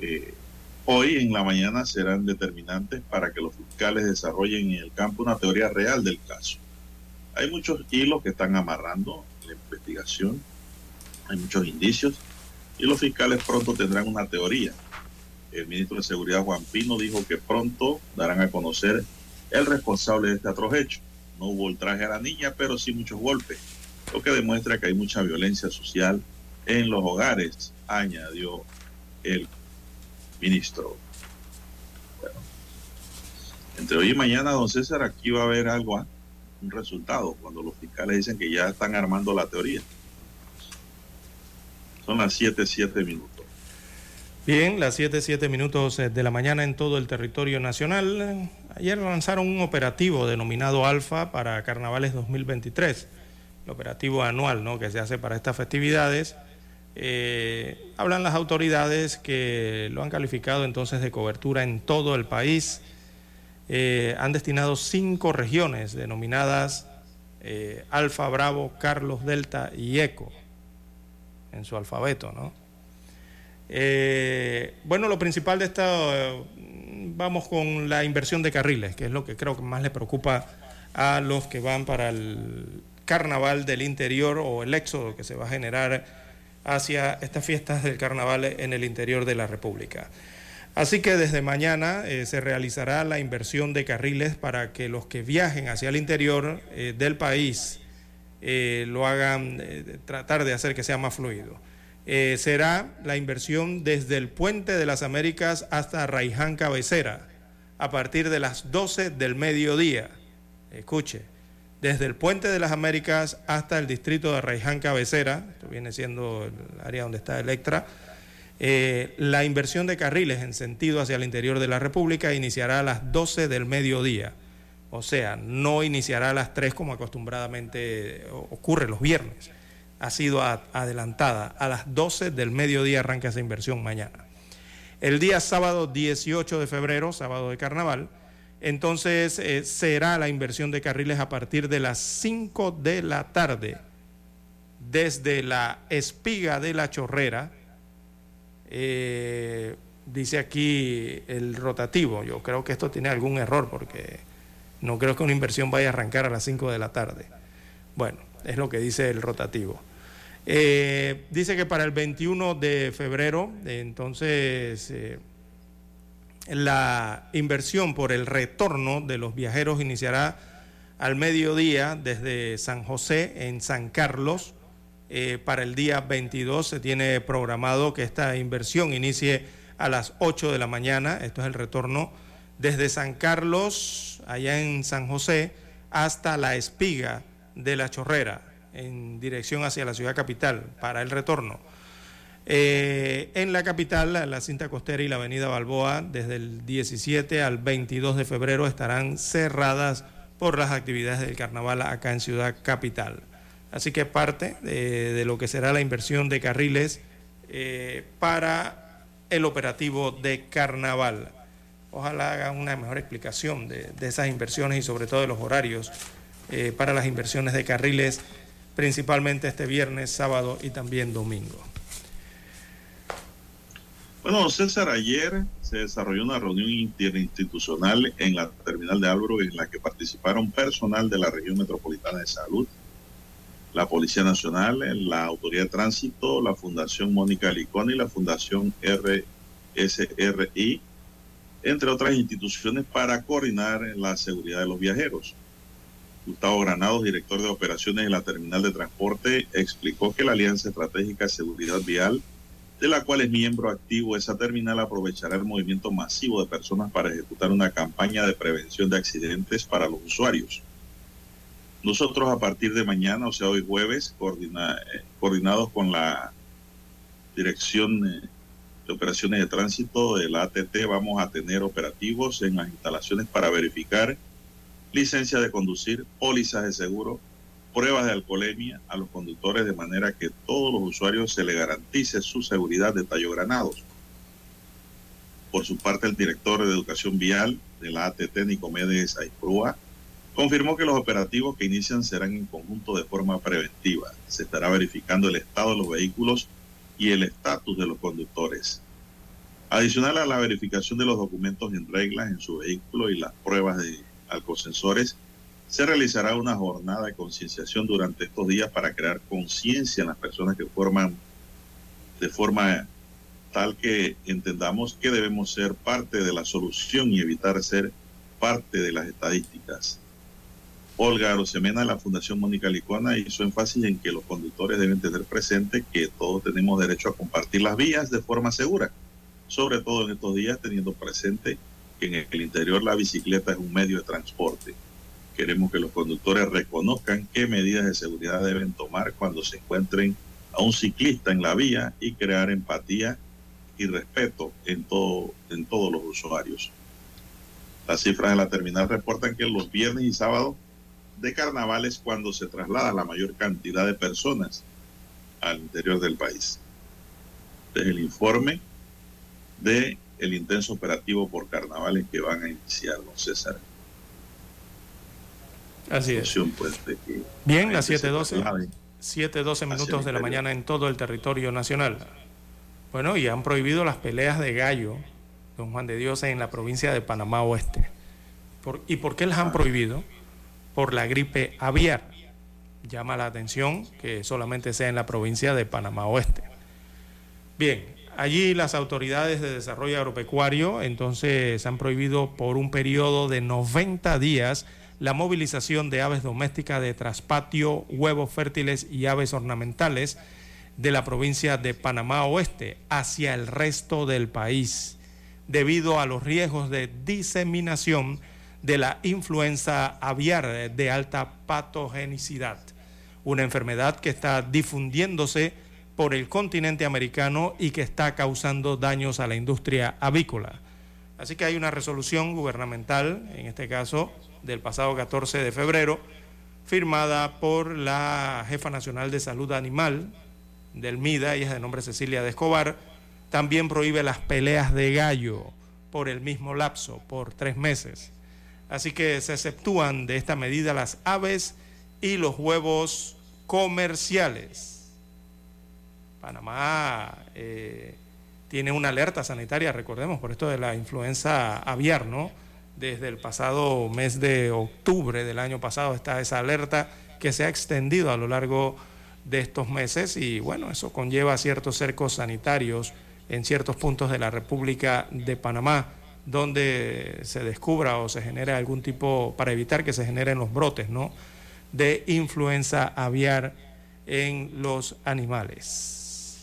Eh, hoy en la mañana serán determinantes para que los fiscales desarrollen en el campo una teoría real del caso. Hay muchos hilos que están amarrando la investigación, hay muchos indicios y los fiscales pronto tendrán una teoría. El ministro de Seguridad Juan Pino dijo que pronto darán a conocer el responsable de este atroz hecho. No hubo ultraje a la niña, pero sí muchos golpes, lo que demuestra que hay mucha violencia social en los hogares, añadió el ministro. Bueno, entre hoy y mañana, don César, aquí va a haber algo, ¿ah? un resultado, cuando los fiscales dicen que ya están armando la teoría. Son las 7, 7 minutos. Bien, las 7, 7 minutos eh, de la mañana en todo el territorio nacional. Ayer lanzaron un operativo denominado Alfa para Carnavales 2023, el operativo anual ¿no? que se hace para estas festividades. Eh, hablan las autoridades que lo han calificado entonces de cobertura en todo el país. Eh, han destinado cinco regiones denominadas eh, Alfa, Bravo, Carlos, Delta y Eco en su alfabeto, ¿no? Eh, bueno, lo principal de esto, eh, vamos con la inversión de carriles, que es lo que creo que más le preocupa a los que van para el carnaval del interior o el éxodo que se va a generar hacia estas fiestas del carnaval en el interior de la República. Así que desde mañana eh, se realizará la inversión de carriles para que los que viajen hacia el interior eh, del país eh, lo hagan, eh, tratar de hacer que sea más fluido. Eh, será la inversión desde el Puente de las Américas hasta Raiján Cabecera, a partir de las 12 del mediodía. Escuche, desde el Puente de las Américas hasta el distrito de Raiján Cabecera, esto viene siendo el área donde está Electra, la inversión de carriles en sentido hacia el interior de la República iniciará a las 12 del mediodía. O sea, no iniciará a las 3 como acostumbradamente ocurre los viernes. Ha sido adelantada. A las 12 del mediodía arranca esa inversión mañana. El día sábado 18 de febrero, sábado de carnaval, entonces eh, será la inversión de carriles a partir de las 5 de la tarde, desde la espiga de la chorrera, eh, dice aquí el rotativo. Yo creo que esto tiene algún error porque no creo que una inversión vaya a arrancar a las 5 de la tarde. Bueno, es lo que dice el rotativo. Eh, dice que para el 21 de febrero, entonces, eh, la inversión por el retorno de los viajeros iniciará al mediodía desde San José en San Carlos. Eh, para el día 22 se tiene programado que esta inversión inicie a las 8 de la mañana. Esto es el retorno desde San Carlos, allá en San José, hasta la espiga de la Chorrera en dirección hacia la ciudad capital para el retorno. Eh, en la capital, la cinta costera y la avenida Balboa, desde el 17 al 22 de febrero estarán cerradas por las actividades del carnaval acá en Ciudad Capital. Así que parte de, lo que será la inversión de carriles eh, para el operativo de carnaval. Ojalá hagan una mejor explicación de, esas inversiones y sobre todo de los horarios eh, para las inversiones de carriles principalmente este viernes, sábado y también domingo. Bueno, César, ayer se desarrolló una reunión interinstitucional en la terminal de Álvaro en la que participaron personal de la región metropolitana de salud, la Policía Nacional, la Autoridad de Tránsito, la Fundación Mónica Licón y la Fundación RSRI, entre otras instituciones, para coordinar la seguridad de los viajeros. Gustavo Granados, director de operaciones en la terminal de transporte, explicó que la Alianza Estratégica de Seguridad Vial, de la cual es miembro activo esa terminal, aprovechará el movimiento masivo de personas para ejecutar una campaña de prevención de accidentes para los usuarios. Nosotros a partir de mañana, o sea, hoy jueves, eh, coordinados con la Dirección eh, de Operaciones de Tránsito de la ATT, vamos a tener operativos en las instalaciones para verificar licencia de conducir, pólizas de seguro, pruebas de alcoholemia a los conductores de manera que todos los usuarios se le garantice su seguridad, de tallo Granados. Por su parte, el director de Educación Vial de la ATT, Nicomedes Aiprúa, confirmó que los operativos que inician serán en conjunto de forma preventiva. Se estará verificando el estado de los vehículos y el estatus de los conductores. Adicional a la verificación de los documentos en reglas en su vehículo y las pruebas de alcosensores, se realizará una jornada de concienciación durante estos días para crear conciencia en las personas que forman de forma tal que entendamos que debemos ser parte de la solución y evitar ser parte de las estadísticas. Olga Arosemena de la Fundación Mónica Licuana hizo énfasis en que los conductores deben tener presente que todos tenemos derecho a compartir las vías de forma segura, sobre todo en estos días teniendo presente que en el interior la bicicleta es un medio de transporte. Queremos que los conductores reconozcan qué medidas de seguridad deben tomar cuando se encuentren a un ciclista en la vía y crear empatía y respeto en, todo, en todos los usuarios. Las cifras de la terminal reportan que los viernes y sábados de carnaval es cuando se traslada la mayor cantidad de personas al interior del país. Desde el informe de el intenso operativo por carnavales que van a iniciar, don César. Así es. Pues, Bien, las 7.12 7.12 minutos de la mañana en todo el territorio nacional. Bueno, y han prohibido las peleas de gallo, don Juan de Dios, en la provincia de Panamá Oeste. ¿Y por qué las han prohibido? Por la gripe aviar. Llama la atención que solamente sea en la provincia de Panamá Oeste. Bien, Allí las autoridades de desarrollo agropecuario entonces han prohibido por un periodo de 90 días la movilización de aves domésticas de traspatio, huevos fértiles y aves ornamentales de la provincia de Panamá Oeste hacia el resto del país, debido a los riesgos de diseminación de la influenza aviar de alta patogenicidad, una enfermedad que está difundiéndose por el continente americano y que está causando daños a la industria avícola. Así que hay una resolución gubernamental, en este caso del pasado 14 de febrero, firmada por la jefa nacional de salud animal del MIDA, ella es de nombre Cecilia de Escobar, también prohíbe las peleas de gallo por el mismo lapso, por tres meses. Así que se exceptúan de esta medida las aves y los huevos comerciales. Panamá eh, tiene una alerta sanitaria, recordemos, por esto de la influenza aviar, ¿no? Desde el pasado mes de octubre del año pasado está esa alerta que se ha extendido a lo largo de estos meses y bueno, eso conlleva ciertos cercos sanitarios en ciertos puntos de la República de Panamá donde se descubra o se genere algún tipo, para evitar que se generen los brotes, ¿no? De influenza aviar en los animales.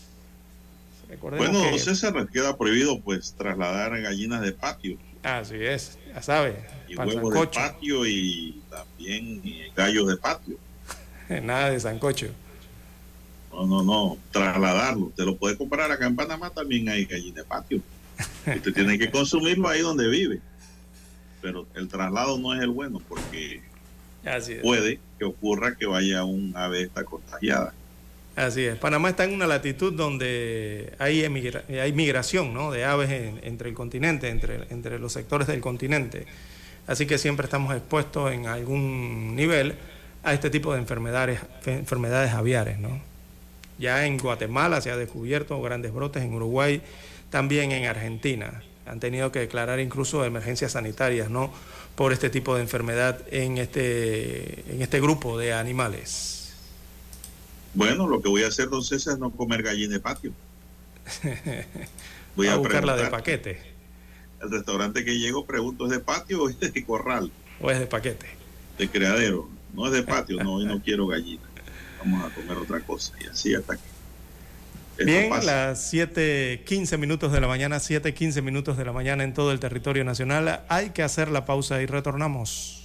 bueno, que... César, queda prohibido pues trasladar gallinas de patio. Así es, ya sabe. Y huevos de patio y también gallos de patio. [laughs] Nada de sancocho. No, no, no, trasladarlo. Usted lo puede comprar acá en Panamá, también hay gallina de patio. Usted tiene que consumirlo ahí donde vive. Pero el traslado no es el bueno porque puede que ocurra que vaya un ave esta contagiada. Así es. Panamá está en una latitud donde hay, hay migración ¿no? de aves entre el continente, entre, entre los sectores del continente. Así que siempre estamos expuestos en algún nivel a este tipo de enfermedades, enfermedades aviares. ¿no? Ya en Guatemala se ha descubierto grandes brotes, en Uruguay también en Argentina. Han tenido que declarar incluso emergencias sanitarias, ¿no? Por este tipo de enfermedad en este, en este grupo de animales. Bueno, lo que voy a hacer, don César, es no comer gallina de patio. [laughs] Voy a, buscarla de paquete. El restaurante que llego pregunto, ¿es de patio o es de corral? ¿O es de paquete? De criadero. No es de patio, no, hoy no [laughs] quiero gallina. Vamos a comer otra cosa. Y así hasta que Bien, las 7:15 minutos de la mañana, 7:15 minutos de la mañana en todo el territorio nacional. Hay que hacer la pausa y retornamos.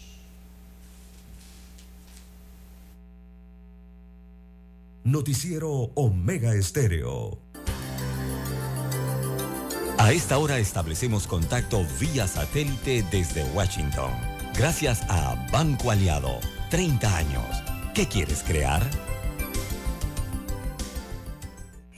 Noticiero Omega Estéreo. A esta hora establecemos contacto vía satélite desde Washington. Gracias a Banco Aliado. 30 años. ¿Qué quieres crear?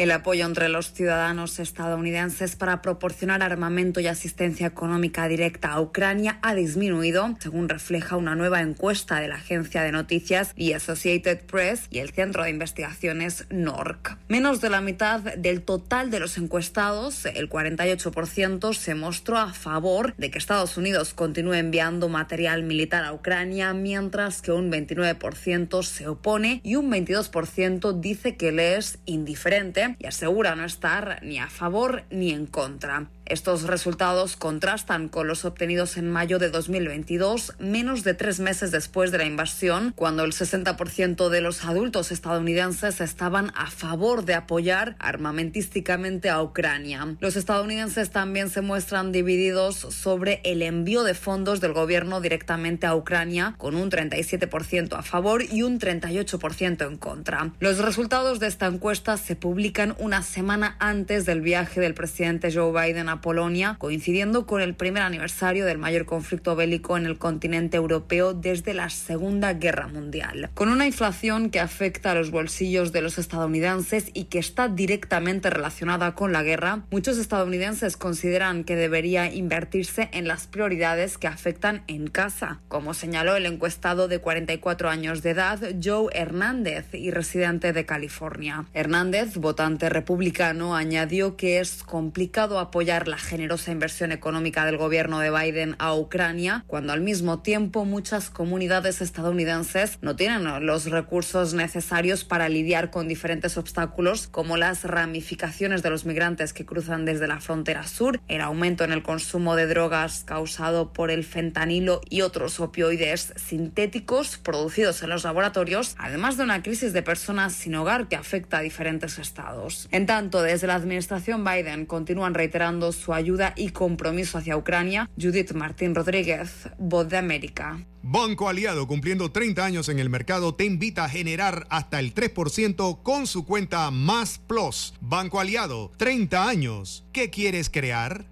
El apoyo entre los ciudadanos estadounidenses para proporcionar armamento y asistencia económica directa a Ucrania ha disminuido, según refleja una nueva encuesta de la agencia de noticias The Associated Press y el Centro de Investigaciones NORC. Menos de la mitad del total de los encuestados, el 48%, se mostró a favor de que Estados Unidos continúe enviando material militar a Ucrania, mientras que un 29% se opone y un 22% dice que le es indiferente y asegura no estar ni a favor ni en contra. Estos resultados contrastan con los obtenidos en mayo de 2022, menos de tres meses después de la invasión, cuando el 60% de los adultos estadounidenses estaban a favor de apoyar armamentísticamente a Ucrania. Los estadounidenses también se muestran divididos sobre el envío de fondos del gobierno directamente a Ucrania, con un 37% a favor y un 38% en contra. Los resultados de esta encuesta se publican una semana antes del viaje del presidente Joe Biden a Polonia, coincidiendo con el primer aniversario del mayor conflicto bélico en el continente europeo desde la Segunda Guerra Mundial. Con una inflación que afecta a los bolsillos de los estadounidenses y que está directamente relacionada con la guerra, muchos estadounidenses consideran que debería invertirse en las prioridades que afectan en casa, como señaló el encuestado de 44 años de edad Joe Hernández y residente de California. Hernández, votante republicano, añadió que es complicado apoyar la generosa inversión económica del gobierno de Biden a Ucrania, cuando al mismo tiempo muchas comunidades estadounidenses no tienen los recursos necesarios para lidiar con diferentes obstáculos como las ramificaciones de los migrantes que cruzan desde la frontera sur, el aumento en el consumo de drogas causado por el fentanilo y otros opioides sintéticos producidos en los laboratorios, además de una crisis de personas sin hogar que afecta a diferentes estados. En tanto, desde la administración Biden continúan reiterando su ayuda y compromiso hacia Ucrania. Judith Martín Rodríguez, Voz de América. Banco Aliado, cumpliendo 30 años en el mercado, te invita a generar hasta el 3% con su cuenta Más Plus. Banco Aliado, 30 años. ¿Qué quieres crear?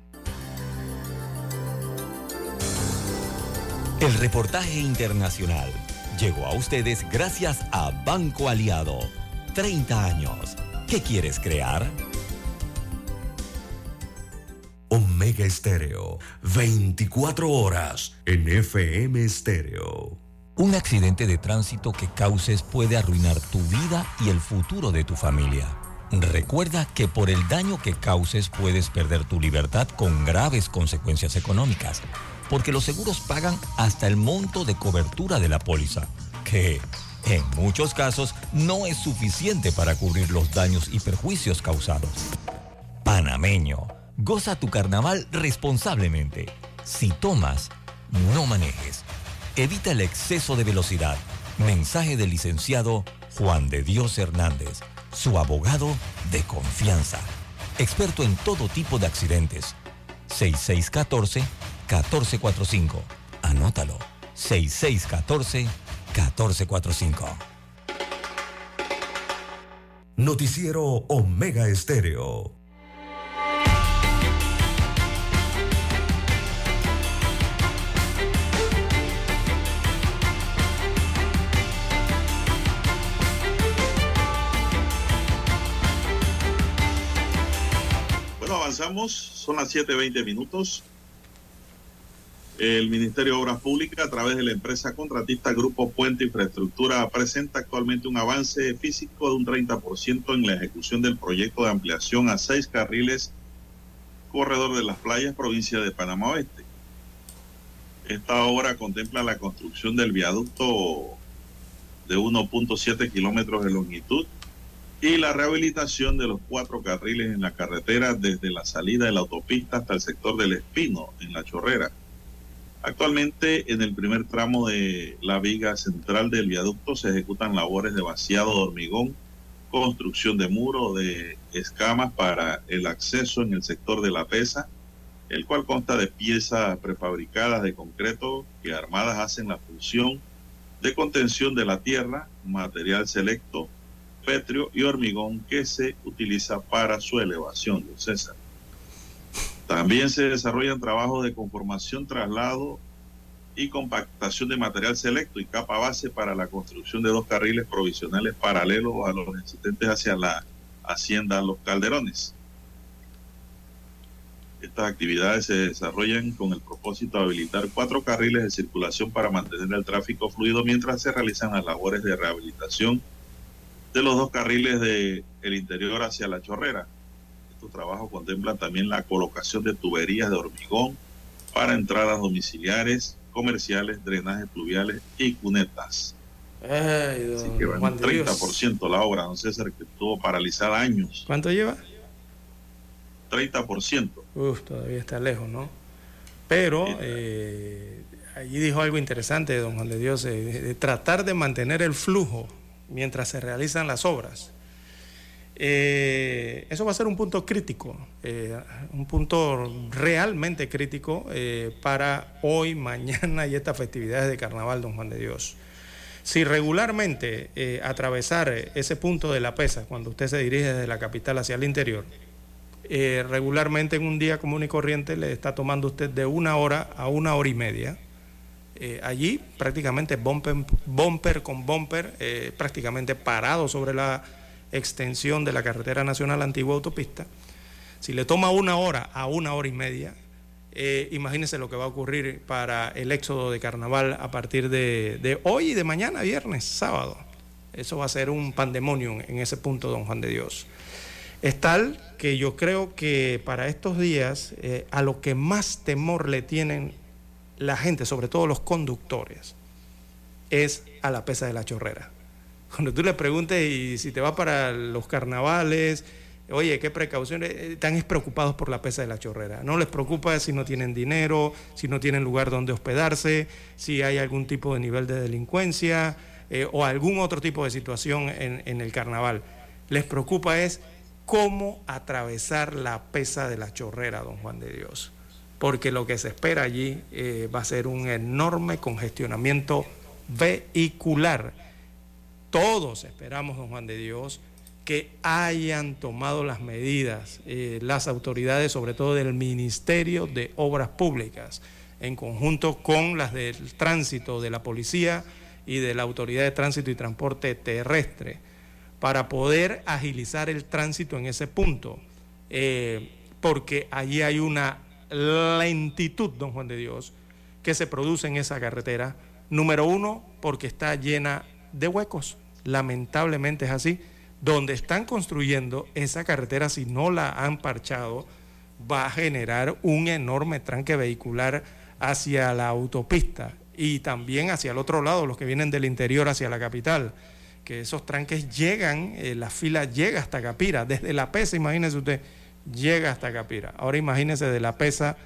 El reportaje internacional llegó a ustedes gracias a Banco Aliado. 30 años. ¿Qué quieres crear? Omega Estéreo, 24 horas en FM Estéreo. Un accidente de tránsito que causes puede arruinar tu vida y el futuro de tu familia. Recuerda que por el daño que causes puedes perder tu libertad con graves consecuencias económicas, porque los seguros pagan hasta el monto de cobertura de la póliza, que en muchos casos no es suficiente para cubrir los daños y perjuicios causados. Panameño, goza tu carnaval responsablemente. Si tomas, no manejes. Evita el exceso de velocidad. Mensaje del licenciado Juan de Dios Hernández, su abogado de confianza. Experto en todo tipo de accidentes. 6614-1445. Anótalo. 6614-1445. Noticiero Omega Estéreo. Avanzamos, son las 7.20 minutos. El Ministerio de Obras Públicas, a través de la empresa contratista Grupo Puente Infraestructura, presenta actualmente un avance físico de un 30% en la ejecución del proyecto de ampliación a seis carriles corredor de las playas, provincia de Panamá Oeste. Esta obra contempla la construcción del viaducto de 1.7 kilómetros de longitud y la rehabilitación de los cuatro carriles en la carretera desde la salida de la autopista hasta el sector del Espino, en La Chorrera. Actualmente en el primer tramo de la viga central del viaducto se ejecutan labores de vaciado de hormigón, construcción de muro de escamas para el acceso en el sector de la pesa, el cual consta de piezas prefabricadas de concreto que armadas hacen la función de contención de la tierra, material selecto, pétreo y hormigón que se utiliza para su elevación, don César. También se desarrollan trabajos de conformación, traslado y compactación de material selecto y capa base para la construcción de dos carriles provisionales paralelos a los existentes hacia la hacienda Los Calderones. Estas actividades se desarrollan con el propósito de habilitar cuatro carriles de circulación para mantener el tráfico fluido mientras se realizan las labores de rehabilitación de los dos carriles del el interior hacia la chorrera. Estos trabajos contemplan también la colocación de tuberías de hormigón para entradas domiciliares, comerciales, drenajes pluviales y cunetas. Ay, don Así que va de Dios. 30% la obra, don César, que estuvo paralizada años. ¿Cuánto lleva? 30%. Uf, todavía está lejos, ¿no? Pero eh, allí dijo algo interesante, don Juan de Dios, eh, de, de tratar de mantener el flujo mientras se realizan las obras. Eh, eso va a ser un punto crítico, eh, un punto realmente crítico eh, para hoy, [laughs] mañana y estas festividades de carnaval, don Juan de Dios. Si regularmente atravesar ese punto de la pesa, cuando usted se dirige desde la capital hacia el interior, regularmente en un día común y corriente le está tomando usted de una hora a una hora y media. Eh, allí prácticamente bumper, con bumper, eh, prácticamente parado sobre la extensión de la carretera nacional antigua autopista. Si le toma una hora a una hora y media, eh, imagínense lo que va a ocurrir para el éxodo de carnaval a partir de, de hoy y de mañana, viernes, sábado. Eso va a ser un pandemonium en ese punto, don Juan de Dios. Es tal que yo creo que para estos días eh, a lo que más temor le tienen la gente, sobre todo los conductores, es a la pesa de la chorrera. Cuando tú le preguntes y si te vas para los carnavales, oye, ¿qué precauciones? Eh, Están preocupados por la pesa de la chorrera. No les preocupa si no tienen dinero, si no tienen lugar donde hospedarse, si hay algún tipo de nivel de delincuencia eh, o algún otro tipo de situación en, en el carnaval. Les preocupa es cómo atravesar la pesa de la chorrera, don Juan de Dios. Porque lo que se espera allí eh, va a ser un enorme congestionamiento vehicular. Todos esperamos, don Juan de Dios, que hayan tomado las medidas eh, las autoridades, sobre todo del Ministerio de Obras Públicas, en conjunto con las del tránsito de la policía y de la Autoridad de Tránsito y Transporte Terrestre, para poder agilizar el tránsito en ese punto, eh, porque allí hay una lentitud, don Juan de Dios, que se produce en esa carretera. Número uno, porque está llena de huecos, lamentablemente es así donde están construyendo esa carretera, si no la han parchado, va a generar un enorme tranque vehicular hacia la autopista y también hacia el otro lado, los que vienen del interior hacia la capital, que esos tranques llegan, eh, la fila llega hasta Capira, desde la Pesa, imagínese usted, llega hasta Capira. Ahora imagínese de la Pesa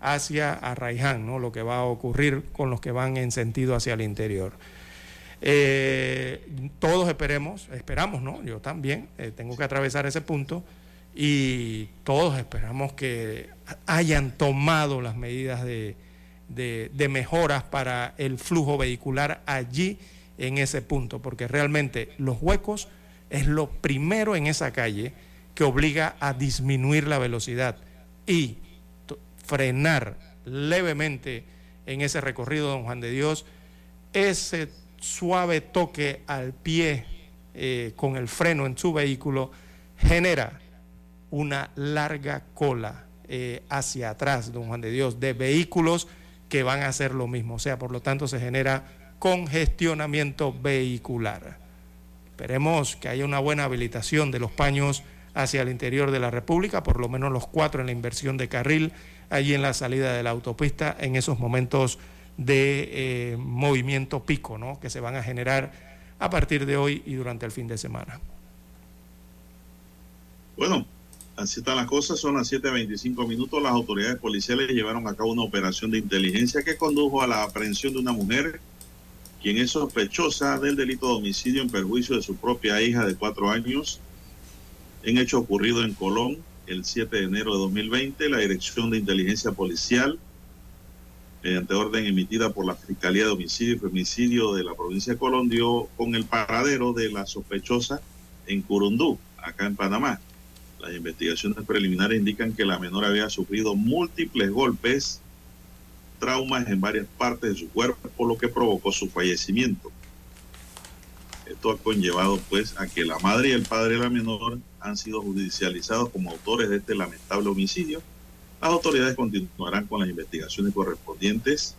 hacia Arraiján, ¿no? lo que va a ocurrir con los que van en sentido hacia el interior. Eh, todos esperemos, esperamos, ¿no? Yo también eh, tengo que atravesar ese punto y todos esperamos que hayan tomado las medidas de, de, mejoras para el flujo vehicular allí en ese punto, porque realmente los huecos es lo primero en esa calle que obliga a disminuir la velocidad y frenar levemente en ese recorrido, don Juan de Dios, ese suave toque al pie eh, con el freno en su vehículo genera una larga cola eh, hacia atrás, don Juan de Dios, de vehículos que van a hacer lo mismo. O sea, por lo tanto se genera congestionamiento vehicular. Esperemos que haya una buena habilitación de los paños hacia el interior de la República, por lo menos los cuatro en la inversión de carril, allí en la salida de la autopista, en esos momentos de eh, movimiento pico ¿no? que se van a generar a partir de hoy y durante el fin de semana. Bueno, así están las cosas, son las 7.25 minutos. Las autoridades policiales llevaron a cabo una operación de inteligencia que condujo a la aprehensión de una mujer quien es sospechosa del delito de homicidio en perjuicio de su propia hija de cuatro años, en hecho ocurrido en Colón el 7 de enero de 2020. La Dirección de Inteligencia Policial mediante orden emitida por la Fiscalía de Homicidio y Femicidio de la provincia de Colón, dio con el paradero de la sospechosa en Curundú, acá en Panamá. Las investigaciones preliminares indican que la menor había sufrido múltiples golpes, traumas en varias partes de su cuerpo, por lo que provocó su fallecimiento. Esto ha conllevado pues a que la madre y el padre de la menor han sido judicializados como autores de este lamentable homicidio las autoridades continuarán con las investigaciones correspondientes.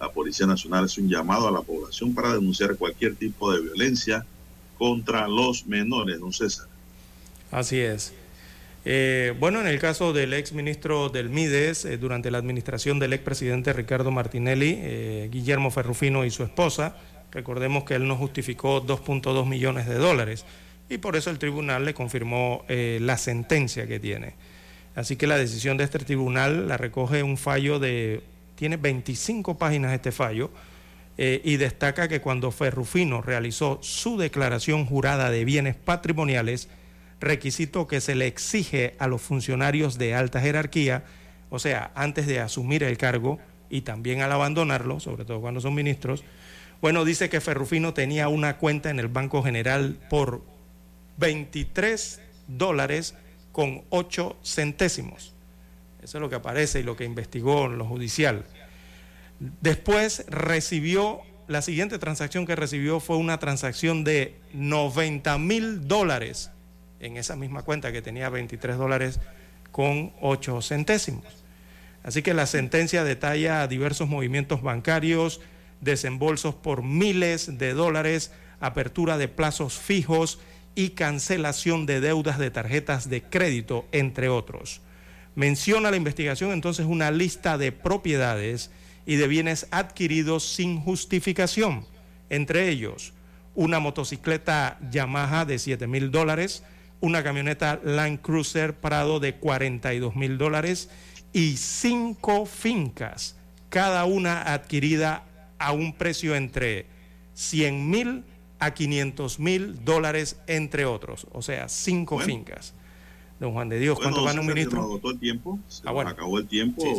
La Policía Nacional hace un llamado a la población para denunciar cualquier tipo de violencia contra los menores, don César. Así es. Eh, bueno, en el caso del ex ministro del MIDES, eh, durante la administración del ex presidente Ricardo Martinelli, eh, Guillermo Ferrufino y su esposa, recordemos que él no justificó 2.2 millones de dólares y por eso el tribunal le confirmó la sentencia que tiene. Así que la decisión de este tribunal la recoge un fallo de, tiene 25 páginas este fallo, eh, y destaca que cuando Ferrufino realizó su declaración jurada de bienes patrimoniales, requisito que se le exige a los funcionarios de alta jerarquía, o sea, antes de asumir el cargo y también al abandonarlo, sobre todo cuando son ministros, bueno, dice que Ferrufino tenía una cuenta en el Banco General por 23 dólares con 8 centésimos. Eso es lo que aparece y lo que investigó lo judicial. Después recibió, la siguiente transacción que recibió fue una transacción de 90 mil dólares en esa misma cuenta que tenía 23 dólares con 8 centésimos. Así que la sentencia detalla diversos movimientos bancarios, desembolsos por miles de dólares, apertura de plazos fijos, y cancelación de deudas de tarjetas de crédito, entre otros. Menciona la investigación entonces una lista de propiedades y de bienes adquiridos sin justificación, entre ellos una motocicleta Yamaha de 7 mil dólares, una camioneta Land Cruiser Prado de 42 mil dólares y cinco fincas, cada una adquirida a un precio entre 100 mil a 500 mil dólares, entre otros, o sea, cinco fincas. don Juan de Dios. ¿Cuánto Bueno, gana un César, se ministro? nos agotó el tiempo. Se Ah, nos bueno. acabó el tiempo. Sí,